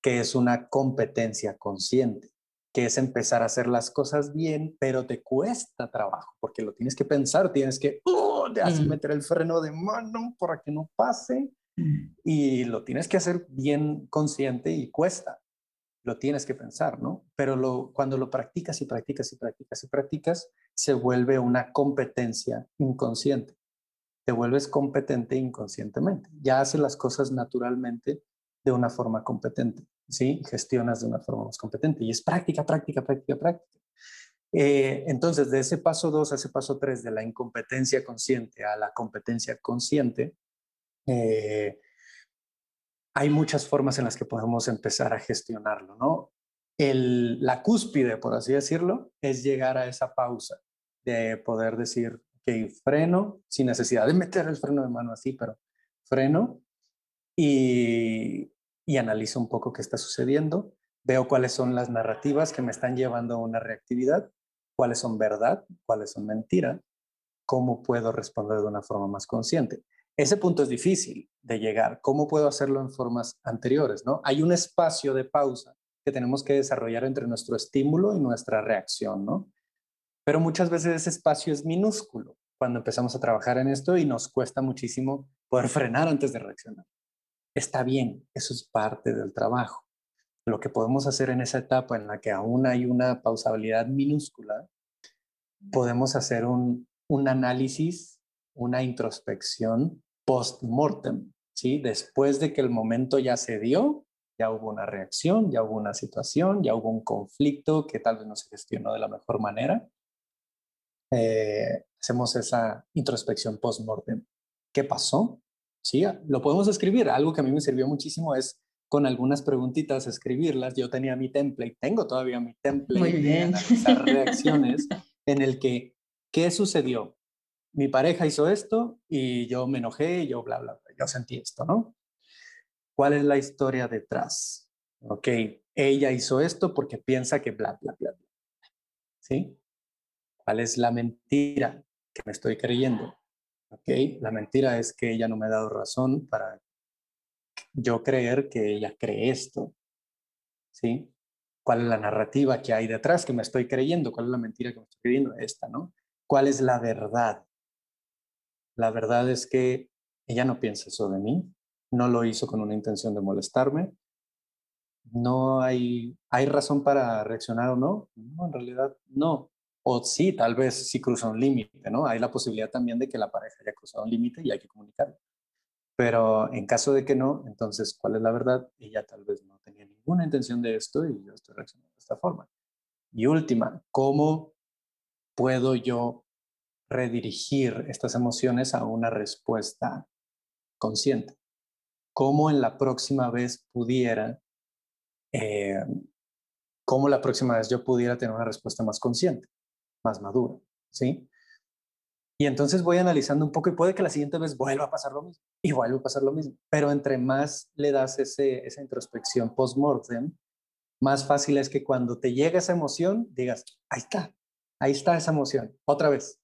que es una competencia consciente, que es empezar a hacer las cosas bien, pero te cuesta trabajo, porque lo tienes que pensar, tienes que uh, mm. meter el freno de mano para que no pase, mm. y lo tienes que hacer bien consciente y cuesta lo tienes que pensar, ¿no? Pero cuando lo practicas y practicas y practicas y practicas, se vuelve una competencia inconsciente. Te vuelves competente inconscientemente. Ya haces las cosas naturalmente de una forma competente, ¿sí? Gestionas de una forma más competente. Y es práctica, práctica, práctica, práctica. Eh, entonces, de ese paso 2 a ese paso 3, de la incompetencia consciente a la competencia consciente, eh, hay muchas formas en las que podemos empezar a gestionarlo, ¿no? El, la cúspide, por así decirlo, es llegar a esa pausa de poder decir, que freno, sin necesidad de meter el freno de mano así, pero freno y, y analizo un poco qué está sucediendo, veo cuáles son las narrativas que me están llevando a una reactividad, cuáles son verdad, cuáles son mentira, cómo puedo responder de una forma más consciente. Ese punto es difícil de llegar. ¿Cómo puedo hacerlo en formas anteriores? ¿no? Hay un espacio de pausa que tenemos que desarrollar entre nuestro estímulo y nuestra reacción, ¿no? Pero muchas veces ese espacio es minúsculo cuando empezamos a trabajar en esto y nos cuesta muchísimo poder frenar antes de reaccionar. Está bien, eso es parte del trabajo. Lo que podemos hacer en esa etapa en la que aún hay una pausabilidad minúscula, podemos hacer un, un análisis, una introspección post-mortem, ¿sí? Después de que el momento ya se dio, ya hubo una reacción, ya hubo una situación, ya hubo un conflicto que tal vez no se gestionó de la mejor manera. Eh, hacemos esa introspección post-mortem. ¿Qué pasó? Sí, lo podemos escribir. Algo que a mí me sirvió muchísimo es con algunas preguntitas escribirlas. Yo tenía mi template, tengo todavía mi template Muy bien. de analizar reacciones en el que, ¿qué sucedió? Mi pareja hizo esto y yo me enojé, y yo bla, bla, bla, yo sentí esto, ¿no? ¿Cuál es la historia detrás? Ok, ella hizo esto porque piensa que bla, bla, bla, bla. ¿Sí? ¿Cuál es la mentira que me estoy creyendo? Ok, la mentira es que ella no me ha dado razón para yo creer que ella cree esto. ¿Sí? ¿Cuál es la narrativa que hay detrás que me estoy creyendo? ¿Cuál es la mentira que me estoy creyendo? Esta, ¿no? ¿Cuál es la verdad? La verdad es que ella no piensa eso de mí, no lo hizo con una intención de molestarme. No hay, hay razón para reaccionar o no. No, en realidad no. O sí, tal vez sí cruza un límite, ¿no? Hay la posibilidad también de que la pareja haya cruzado un límite y hay que comunicarlo. Pero en caso de que no, entonces, ¿cuál es la verdad? Ella tal vez no tenía ninguna intención de esto y yo estoy reaccionando de esta forma. Y última, ¿cómo puedo yo redirigir estas emociones a una respuesta consciente. ¿Cómo en la próxima vez pudiera, eh, cómo la próxima vez yo pudiera tener una respuesta más consciente, más madura, ¿sí? Y entonces voy analizando un poco y puede que la siguiente vez vuelva a pasar lo mismo y vuelva a pasar lo mismo. Pero entre más le das esa introspección post-mortem, más fácil es que cuando te llega esa emoción, digas, ahí está, ahí está esa emoción, otra vez,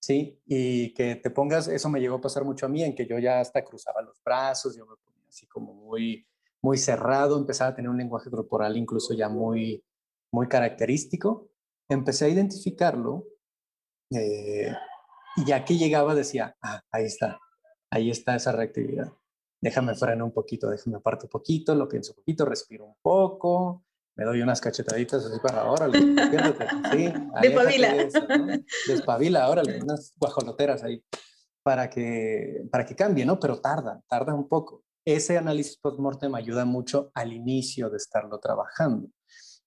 ¿sí? Y que te pongas, eso me llegó a pasar mucho a mí, en que yo ya hasta cruzaba los brazos, yo me ponía así como muy, muy cerrado, empezaba a tener un lenguaje corporal incluso ya muy, muy característico. Empecé a identificarlo eh, y ya que llegaba decía, ah, ahí está, ahí está esa reactividad. Déjame frenar un poquito, déjame aparto un poquito, lo pienso un poquito, respiro un poco, me doy unas cachetaditas así para, órale, sí, despabila. ¿no? Despabila, órale, unas guajoloteras ahí, para que, para que cambie, ¿no? Pero tarda, tarda un poco. Ese análisis post-mortem ayuda mucho al inicio de estarlo trabajando.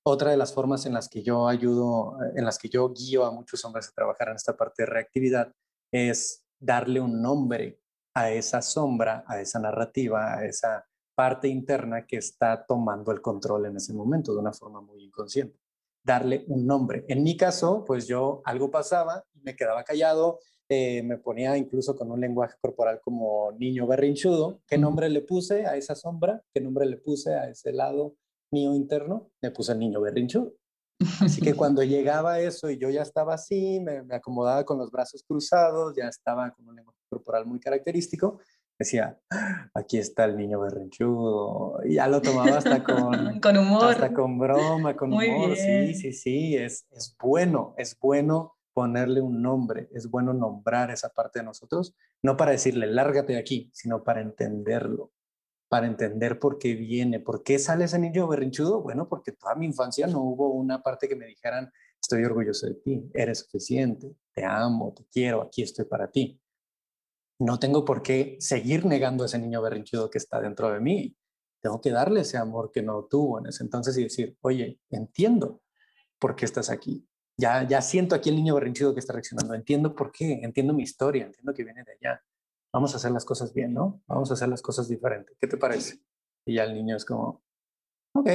Otra de las formas en las que yo ayudo, en las que yo guío a muchos hombres a trabajar en esta parte de reactividad es darle un nombre a esa sombra, a esa narrativa, a esa parte interna que está tomando el control en ese momento de una forma muy inconsciente. Darle un nombre. En mi caso, pues yo algo pasaba y me quedaba callado, eh, me ponía incluso con un lenguaje corporal como niño berrinchudo. ¿Qué nombre le puse a esa sombra? ¿Qué nombre le puse a ese lado mío interno? Le puse el niño berrinchudo. Así que cuando llegaba eso y yo ya estaba así, me, me, acomodaba con los brazos cruzados, ya estaba con un lenguaje corporal muy característico, decía, aquí está el niño berrinchudo, y ya lo tomaba hasta con, con humor. Hasta con broma, con humor, sí, sí, sí, es, es bueno, es bueno ponerle un nombre, es bueno nombrar esa parte de nosotros, no para decirle, lárgate de aquí, sino para entenderlo, para entender por qué viene, por qué sale ese niño berrinchudo. Bueno, porque toda mi infancia no hubo una parte que me dijeran, estoy orgulloso de ti, eres suficiente, te amo, te quiero, aquí estoy para ti no tengo por qué seguir negando a ese niño berrinchudo que está dentro de mí. Tengo que darle ese amor que no tuvo en ese entonces y decir, oye, entiendo por qué estás aquí. Ya, ya siento aquí el niño berrinchudo que está reaccionando. Entiendo por qué, entiendo mi historia, entiendo que viene de allá. Vamos a hacer las cosas bien, ¿no? Vamos a hacer las cosas diferentes. ¿Qué te parece? Y ya el niño es como, ok,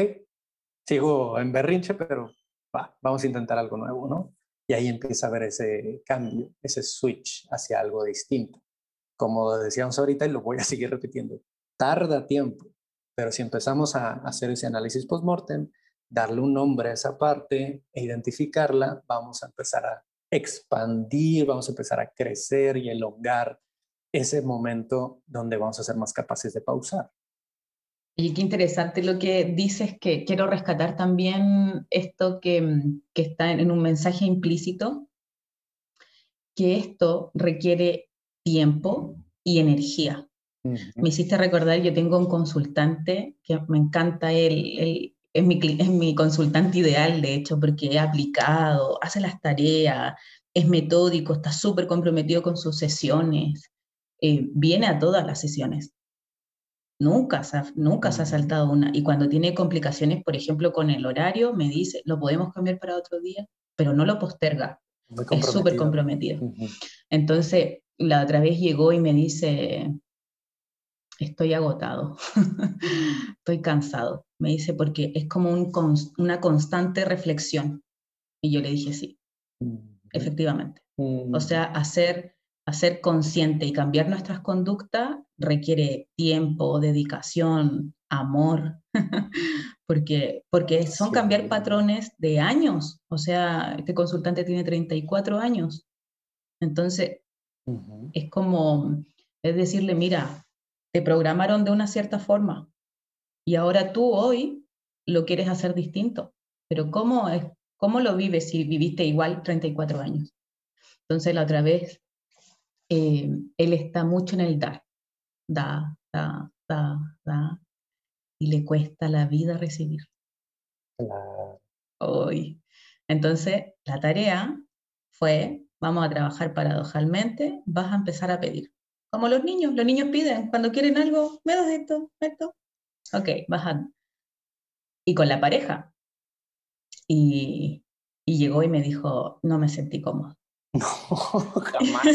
sigo en berrinche, pero va, vamos a intentar algo nuevo, ¿no? Y ahí empieza a ver ese cambio, ese switch hacia algo distinto como decíamos ahorita y lo voy a seguir repitiendo, tarda tiempo, pero si empezamos a hacer ese análisis post-mortem, darle un nombre a esa parte e identificarla, vamos a empezar a expandir, vamos a empezar a crecer y elongar ese momento donde vamos a ser más capaces de pausar. Y qué interesante lo que dices, que quiero rescatar también esto que, que está en un mensaje implícito, que esto requiere tiempo y energía. Me hiciste recordar, yo tengo un consultante que me encanta, él, es, mi, es mi consultante ideal, de hecho, porque he aplicado, hace las tareas, es metódico, está súper comprometido con sus sesiones, eh, viene a todas las sesiones. Nunca, se ha, nunca se ha saltado una. Y cuando tiene complicaciones, por ejemplo, con el horario, me dice, lo podemos cambiar para otro día, pero no lo posterga. Es súper comprometido. Entonces, la otra vez llegó y me dice, estoy agotado, estoy cansado. Me dice, porque es como un una constante reflexión. Y yo le dije, sí, efectivamente. O sea, hacer, hacer consciente y cambiar nuestras conductas requiere tiempo, dedicación, amor, porque, porque son cambiar patrones de años. O sea, este consultante tiene 34 años. Entonces, es como, es decirle, mira, te programaron de una cierta forma y ahora tú hoy lo quieres hacer distinto. Pero ¿cómo, es, cómo lo vives si viviste igual 34 años? Entonces la otra vez, eh, él está mucho en el dar, da, da, da, da, y le cuesta la vida recibir. Hoy. Entonces, la tarea fue vamos a trabajar paradojalmente, vas a empezar a pedir. Como los niños, los niños piden, cuando quieren algo, me das esto, esto. Ok, bajando. Y con la pareja. Y, y llegó y me dijo, no me sentí cómodo. No, jamás.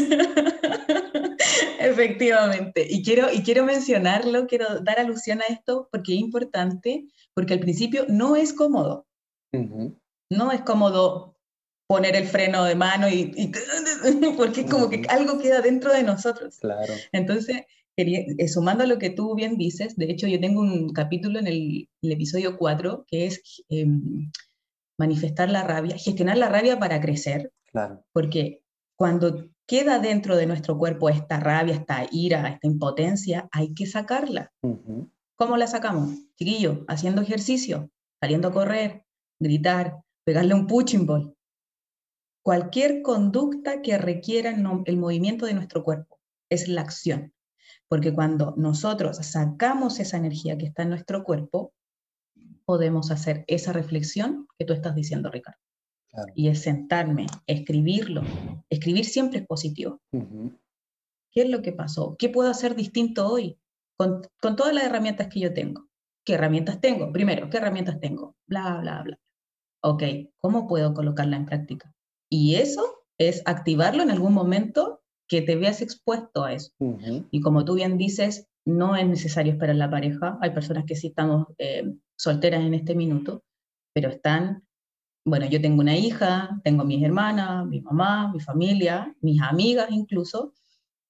Efectivamente. Y quiero, y quiero mencionarlo, quiero dar alusión a esto porque es importante, porque al principio no es cómodo. No es cómodo poner el freno de mano y, porque es como que algo queda dentro de nosotros. Claro. Entonces, eh, sumando a lo que tú bien dices, de hecho yo tengo un capítulo en el, episodio 4 que es em, manifestar la rabia, gestionar la rabia para crecer. Claro. Porque cuando queda dentro de nuestro cuerpo esta rabia, esta ira, esta impotencia, hay que sacarla. ¿Cómo la sacamos? Chiquillo, haciendo ejercicio, saliendo a correr, gritar, pegarle un punching ball cualquier conducta que requiera el movimiento de nuestro cuerpo, es la acción. Porque cuando nosotros sacamos esa energía que está en nuestro cuerpo, podemos hacer esa reflexión que tú estás diciendo, Ricardo. Y es sentarme, escribirlo. Escribir siempre es positivo. ¿Qué es lo que pasó? ¿Qué puedo hacer distinto hoy con, con todas las herramientas que yo tengo? ¿Qué herramientas tengo? Primero, ¿qué herramientas tengo? Bla, bla, bla. Ok, ¿cómo puedo colocarla en práctica? Y eso es activarlo en algún momento que te veas expuesto a eso. Y como tú bien dices, no es necesario esperar la pareja. Hay personas que sí estamos eh, solteras en este minuto, pero están, bueno, yo tengo una hija, tengo mis hermanas, mi mamá, mi familia, mis amigas incluso,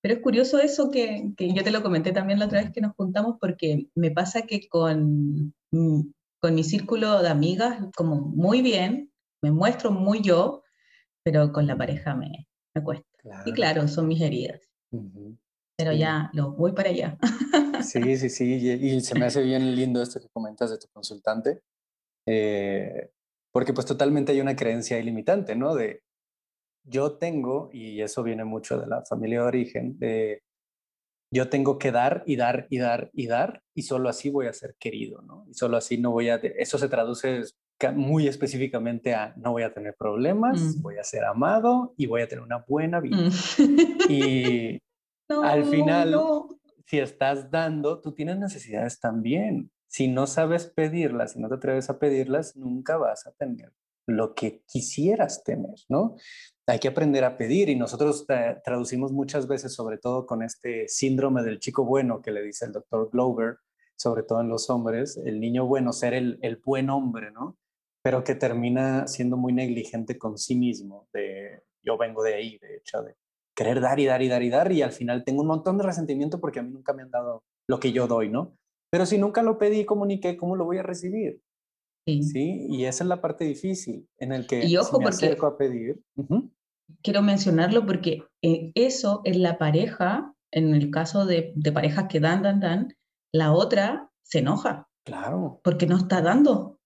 pero es curioso eso que, que, yo te lo comenté también la otra vez que nos juntamos, porque me pasa que con, con mi círculo de amigas, como muy bien, me muestro muy yo, pero con la pareja me, me cuesta. Y claro, son mis heridas. Pero ya lo voy para allá. sí, sí, sí. Y, se me hace bien lindo esto que comentas de tu consultante. Eh, porque pues totalmente hay una creencia ilimitante, ¿no? De yo tengo, y eso viene mucho de la familia de origen, de yo tengo que dar y dar y dar y dar, y solo así voy a ser querido, ¿no? Y solo así no voy a, eso se traduce muy específicamente a no voy a tener problemas, mm. voy a ser amado y voy a tener una buena vida. Mm. Y al final, si estás dando, tú tienes necesidades también. Si no sabes pedirlas, si no te atreves a pedirlas, nunca vas a tener lo que quisieras tener, ¿no? Hay que aprender a pedir y nosotros traducimos muchas veces, sobre todo con este síndrome del chico bueno que le dice el doctor Glover, sobre todo en los hombres, el niño bueno, ser el, el buen hombre, ¿no? Pero que termina siendo muy negligente con sí mismo, de yo vengo de ahí, de hecho, de querer dar y dar y dar y dar y al final tengo un montón de resentimiento porque a mí nunca me han dado lo que yo doy, ¿no? Pero si nunca lo pedí y comuniqué, ¿cómo lo voy a recibir? Sí. Y esa es la parte difícil en el que y ojo me porque acerco a pedir. Quiero mencionarlo porque eh, eso en la pareja, en el caso de, de, parejas que dan, dan, dan, la otra se enoja. Claro. Porque no está dando.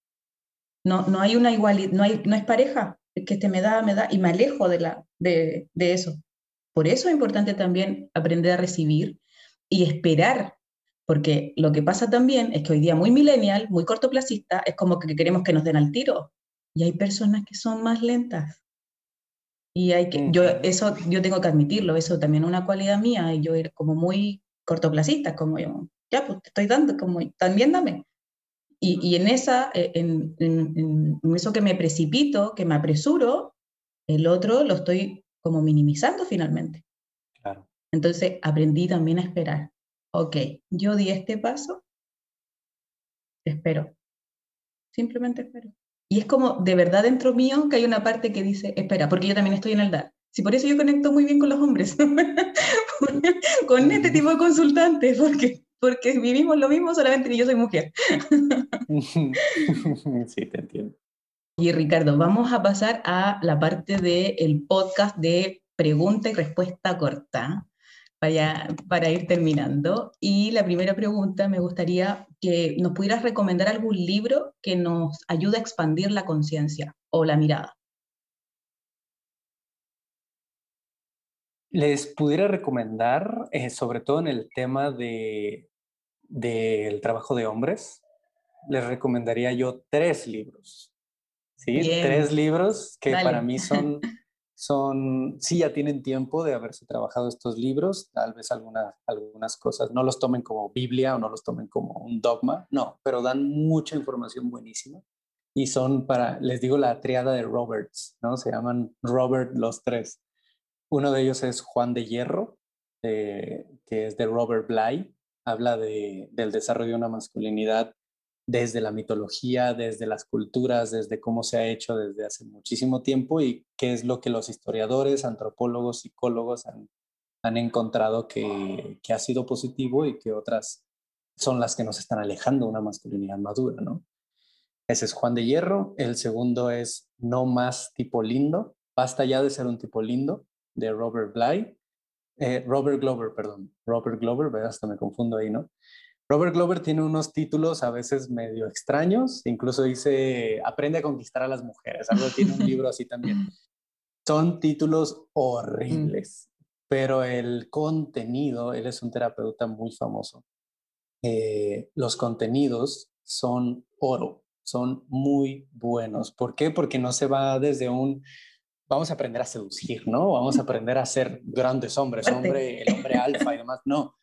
No, no hay una igualdad, no, hay, no es pareja, que este me da, me da, y me alejo de, la, de, de eso. Por eso es importante también aprender a recibir y esperar porque lo que pasa también es que hoy día muy millennial, muy cortoplacista, es como que queremos que nos den al tiro. Y hay personas que son más lentas. Y hay que, yo, eso yo tengo que admitirlo, eso también es una cualidad mía, y yo era como muy cortoplacista, como yo, ya, pues te estoy dando, como también dame. Y, y en, esa, eh, en, en, en, eso que me precipito, que me apresuro, el otro lo estoy como minimizando finalmente. Claro. Entonces aprendí también a esperar ok, yo di este paso, espero, simplemente espero. Y es como de verdad dentro mío que hay una parte que dice, espera, porque yo también estoy en el dar. Sí, por eso yo conecto muy bien con los hombres, con este tipo de consultantes, porque, porque vivimos lo mismo solamente que yo soy mujer. sí, te entiendo. Y Ricardo, vamos a pasar a la parte del podcast de pregunta y respuesta corta para, para ir terminando. Y la primera pregunta, me gustaría que nos pudieras recomendar algún libro que nos ayude a expandir la conciencia o la mirada. Les pudiera recomendar, eh, sobre todo en el tema de, del trabajo de hombres, les recomendaría yo tres libros. ¿sí? Tres libros que para mí son son, sí ya tienen tiempo de haberse trabajado estos libros, tal vez algunas, algunas cosas no los tomen como Biblia o no los tomen como un dogma, no, pero dan mucha información buenísima y son para, les digo, la triada de Roberts, ¿no? Se llaman Robert los tres. Uno de ellos es Juan de Hierro, que es de Robert Bly, habla de, del desarrollo de una masculinidad desde la mitología, desde las culturas, desde cómo se ha hecho desde hace muchísimo tiempo y qué es lo que los historiadores, antropólogos, psicólogos han, encontrado que, que, ha sido positivo y que otras son las que nos están alejando de una masculinidad madura, ¿no? Ese es Juan de Hierro. El segundo es No más tipo lindo. Basta ya de ser un tipo lindo, de Robert Bly. Eh, Robert Glover, perdón. Robert Glover, hasta me confundo ahí, ¿no? Robert Glover tiene unos títulos a veces medio extraños, incluso dice Aprende a conquistar a las mujeres, algo tiene un libro así también. Son títulos horribles, pero el contenido, él es un terapeuta muy famoso, eh, los contenidos son oro, son muy buenos. ¿Por qué? Porque no se va desde un vamos a aprender a seducir, ¿no? Vamos a aprender a ser grandes hombres, hombre, el hombre alfa y demás. No,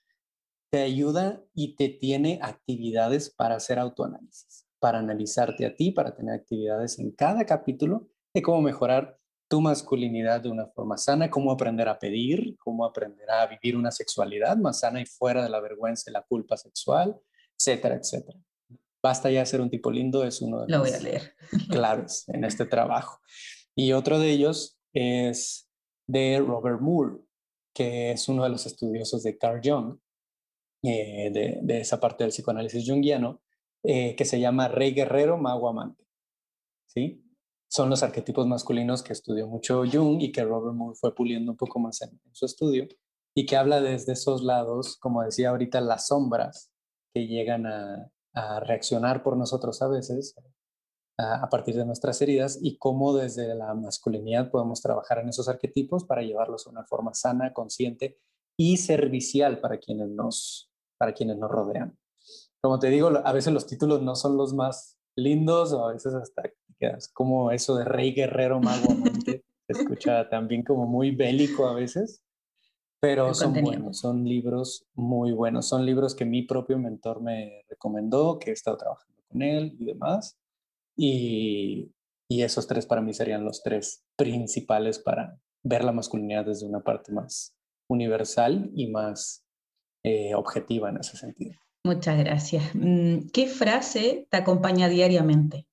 te ayuda y te tiene actividades para hacer autoanálisis, para analizarte a ti, para tener actividades en cada capítulo de cómo mejorar tu masculinidad de una forma sana, cómo aprender a pedir, cómo aprender a vivir una sexualidad más sana y fuera de la vergüenza y la culpa sexual, etcétera, etcétera. Basta ya ser un tipo lindo, es uno de los claves en este trabajo. Y otro de ellos es de Robert Moore, que es uno de los estudiosos de Carl Jung, eh, de, esa parte del psicoanálisis junguiano, eh, que se llama Rey Guerrero, Mago Amante. ¿Sí? Son los arquetipos masculinos que estudió mucho Jung y que Robert Moore fue puliendo un poco más en, su estudio y que habla desde esos lados, como decía ahorita, las sombras que llegan a, a reaccionar por nosotros a veces, a, partir de nuestras heridas y cómo desde la masculinidad podemos trabajar en esos arquetipos para llevarlos a una forma sana, consciente y servicial para quienes nos, para quienes nos rodean. Como te digo, a veces los títulos no son los más lindos o a veces hasta quedas como eso de rey guerrero mago amante, se escucha también como muy bélico a veces, pero son buenos, son libros muy buenos, son libros que mi propio mentor me recomendó, que he estado trabajando con él y demás. Y, esos tres para mí serían los tres principales para ver la masculinidad desde una parte más universal y más eh, objetiva en ese sentido. Muchas gracias. Mm, ¿Qué frase te acompaña diariamente?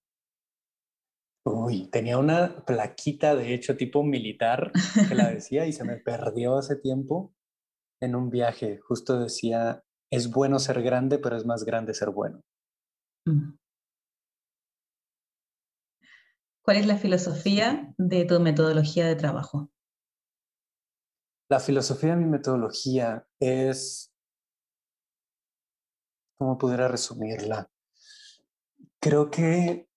Uy, tenía una plaquita, de hecho, tipo militar, que la decía y se me perdió hace tiempo en un viaje. Justo decía, es bueno ser grande, pero es más grande ser bueno. Mm. ¿Cuál es la filosofía de tu metodología de trabajo? La filosofía de mi metodología es, ¿cómo pudiera resumirla? Creo que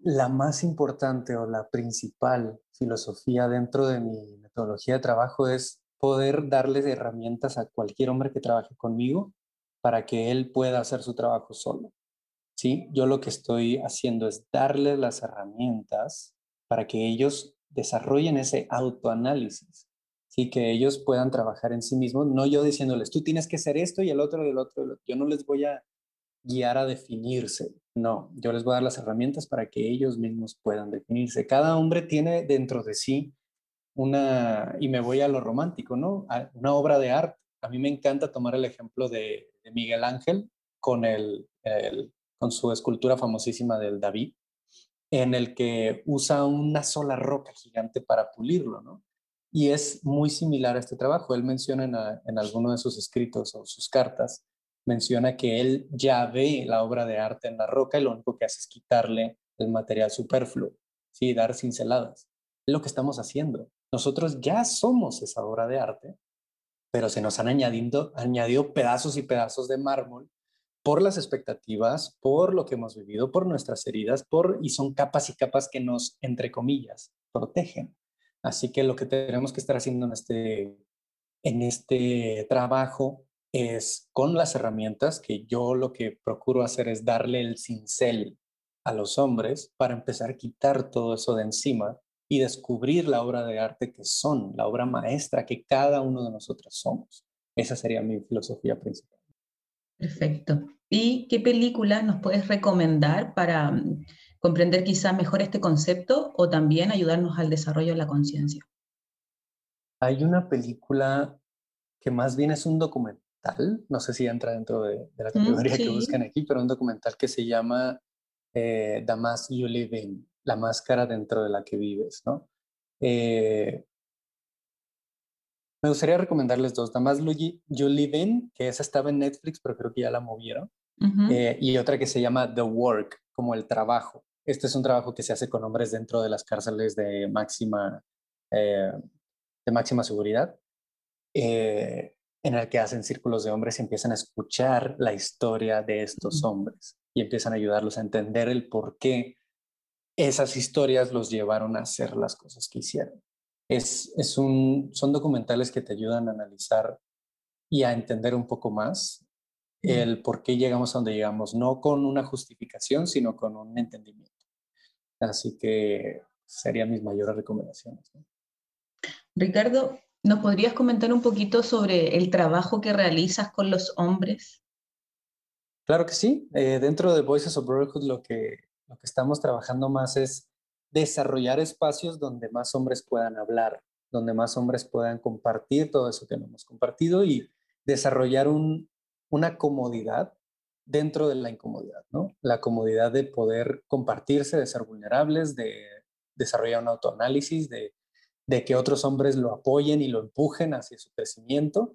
la más importante o la principal filosofía dentro de mi metodología de trabajo es poder darles herramientas a cualquier hombre que trabaje conmigo para que él pueda hacer su trabajo solo. ¿Sí? Yo lo que estoy haciendo es darles las herramientas para que ellos desarrollen ese autoanálisis, ¿sí? Que ellos puedan trabajar en sí mismos, no yo diciéndoles, tú tienes que ser esto y el otro y el otro, yo no les voy a guiar a definirse, no, yo les voy a dar las herramientas para que ellos mismos puedan definirse. Cada hombre tiene dentro de sí una, y me voy a lo romántico, ¿no? una obra de arte. A mí me encanta tomar el ejemplo de, Miguel Ángel con el, el, con su escultura famosísima del David, en el que usa una sola roca gigante para pulirlo, ¿no? Y es muy similar a este trabajo. Él menciona en, en alguno de sus escritos o sus cartas, menciona que él ya ve la obra de arte en la roca y lo único que hace es quitarle el material superfluo, ¿sí? dar cinceladas. Es lo que estamos haciendo. Nosotros ya somos esa obra de arte, pero se nos han añadido, añadido pedazos y pedazos de mármol por las expectativas, por lo que hemos vivido, por nuestras heridas, por y son capas y capas que nos, entre comillas, protegen. Así que lo que tenemos que estar haciendo en este, en este trabajo es con las herramientas que yo lo que procuro hacer es darle el cincel a los hombres para empezar a quitar todo eso de encima y descubrir la obra de arte que son, la obra maestra que cada uno de nosotros somos. Esa sería mi filosofía principal. Perfecto. ¿Y qué película nos puedes recomendar para mm, comprender quizá mejor este concepto o también ayudarnos al desarrollo de la conciencia? Hay una película que más bien es un documental, no sé si entra dentro de, la mm, categoría que buscan aquí, pero un documental que se llama eh, The Mask You Live In, la máscara dentro de la que vives, ¿no? Eh, me gustaría recomendarles dos. Nada más You Live In, que esa estaba en Netflix, pero creo que ya la movieron. Eh, y otra que se llama The Work, como el trabajo. Este es un trabajo que se hace con hombres dentro de las cárceles de máxima, eh, de máxima seguridad, eh, en el que hacen círculos de hombres y empiezan a escuchar la historia de estos hombres y empiezan a ayudarlos a entender el por qué esas historias los llevaron a hacer las cosas que hicieron es, un, son documentales que te ayudan a analizar y a entender un poco más el por qué llegamos a donde llegamos, no con una justificación, sino con un entendimiento. Así que serían mis mayores recomendaciones. Ricardo, ¿nos podrías comentar un poquito sobre el trabajo que realizas con los hombres? Claro que sí. Eh, dentro de Voices of Brotherhood lo que, lo que estamos trabajando más es desarrollar espacios donde más hombres puedan hablar, donde más hombres puedan compartir todo eso que no hemos compartido y desarrollar una comodidad dentro de la incomodidad, ¿no? La comodidad de poder compartirse, de ser vulnerables, de desarrollar un autoanálisis, de, que otros hombres lo apoyen y lo empujen hacia su crecimiento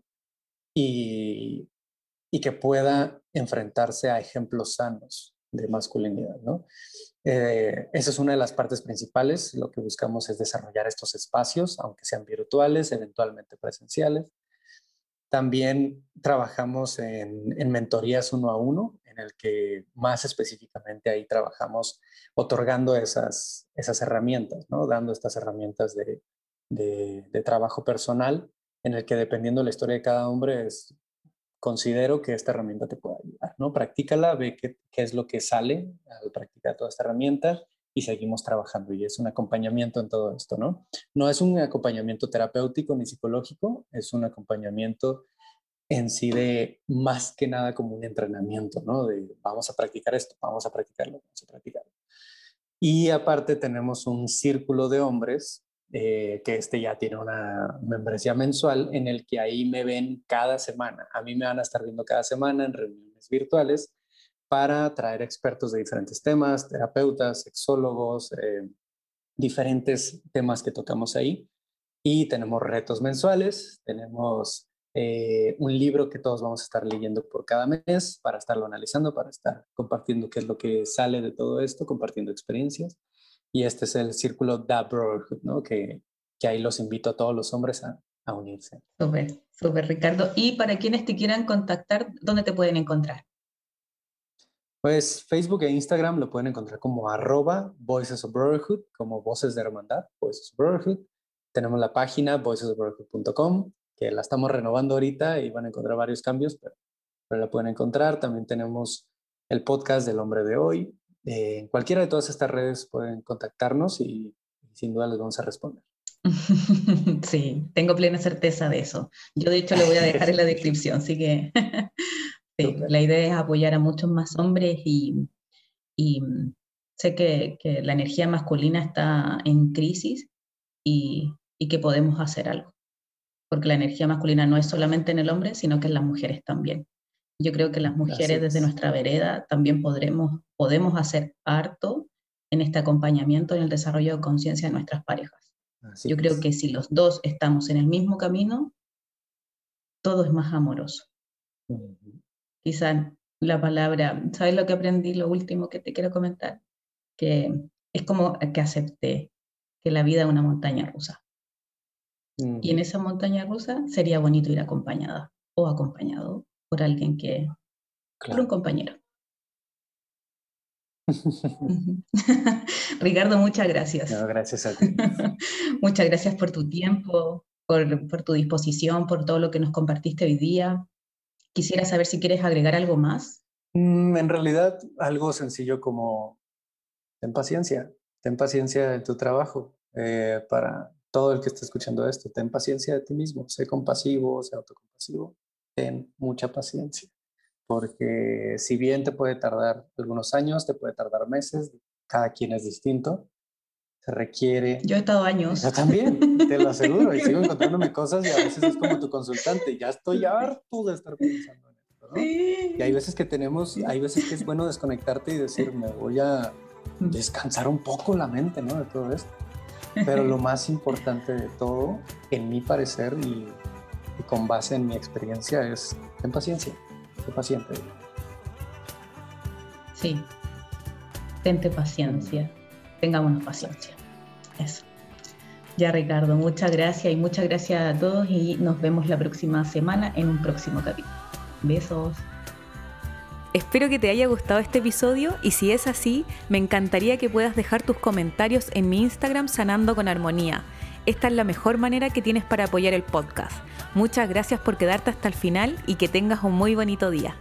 y que pueda enfrentarse a ejemplos sanos de masculinidad, ¿no? Eh, esa es una de las partes principales. Lo que buscamos es desarrollar estos espacios, aunque sean virtuales, eventualmente presenciales. También trabajamos en, en, mentorías uno a uno, en el que más específicamente ahí trabajamos otorgando esas, esas herramientas, ¿no? dando estas herramientas de, de, de trabajo personal, en el que dependiendo de la historia de cada hombre es considero que esta herramienta te puede ayudar, ¿no? Practícala, ve qué, qué es lo que sale al practicar toda esta herramienta y seguimos trabajando y es un acompañamiento en todo esto, ¿no? No es un acompañamiento terapéutico ni psicológico, es un acompañamiento en sí de más que nada como un entrenamiento, ¿no? De vamos a practicar esto, vamos a practicarlo, vamos a practicarlo. Y aparte tenemos un círculo de hombres eh, que este ya tiene una membresía mensual en el que ahí me ven cada semana. A mí me van a estar viendo cada semana en reuniones virtuales para traer expertos de diferentes temas, terapeutas, sexólogos, eh, diferentes temas que tocamos ahí. Y tenemos retos mensuales, tenemos eh, un libro que todos vamos a estar leyendo por cada mes para estarlo analizando, para estar compartiendo qué es lo que sale de todo esto, compartiendo experiencias. Y este es el círculo da Brotherhood, ¿no? Que, que ahí los invito a todos los hombres a, a unirse. Súper, súper, Ricardo. Y para quienes te quieran contactar, ¿dónde te pueden encontrar? Pues Facebook e Instagram lo pueden encontrar como arroba Voices of Brotherhood, como Voces de Hermandad, Voices of Brotherhood. Tenemos la página voicesofbrotherhood.com, que la estamos renovando ahorita y van a encontrar varios cambios, pero, pero la pueden encontrar. También tenemos el podcast del hombre de hoy, en cualquiera de todas estas redes pueden contactarnos y, sin duda les vamos a responder. Sí, tengo plena certeza de eso. Yo de hecho lo voy a dejar en la descripción, así que sí, la idea es apoyar a muchos más hombres y, y sé que, que, la energía masculina está en crisis y, y, que podemos hacer algo, porque la energía masculina no es solamente en el hombre, sino que en las mujeres también. Yo creo que las mujeres desde nuestra vereda también podremos, podemos hacer harto en este acompañamiento en el desarrollo de conciencia de nuestras parejas. Yo creo que si los dos estamos en el mismo camino, todo es más amoroso. Quizá la palabra, ¿sabes lo que aprendí? Lo último que te quiero comentar, que es como que acepté que la vida es una montaña rusa. Y en esa montaña rusa sería bonito ir acompañada o acompañado por alguien que, por un compañero. Ricardo, muchas gracias. gracias a ti. muchas gracias por tu tiempo, por, por, tu disposición, por todo lo que nos compartiste hoy día. Quisiera saber si quieres agregar algo más. Mm, en realidad, algo sencillo como ten paciencia, ten paciencia en tu trabajo. Eh, para todo el que esté escuchando esto, ten paciencia de ti mismo, sé compasivo, sé autocompasivo ten mucha paciencia, porque si bien te puede tardar algunos años, te puede tardar meses, cada quien es distinto, se requiere... Yo he estado años. Yo también, te lo aseguro, y sigo encontrándome cosas y a veces es como tu consultante, ya estoy harto de estar pensando en esto, ¿no? Y hay veces que tenemos, hay veces que es bueno desconectarte y decir, me voy a descansar un poco la mente, ¿no? De todo esto. Pero lo más importante de todo, en mi parecer, y y con base en mi experiencia es, ten paciencia, sé paciente. Sí, tente paciencia, tengámonos paciencia. Eso. Ya Ricardo, muchas gracias y muchas gracias a todos y nos vemos la próxima semana en un próximo capítulo. Besos. Espero que te haya gustado este episodio y si es así, me encantaría que puedas dejar tus comentarios en mi Instagram Sanando con Armonía. Esta es la mejor manera que tienes para apoyar el podcast. Muchas gracias por quedarte hasta el final y que tengas un muy bonito día.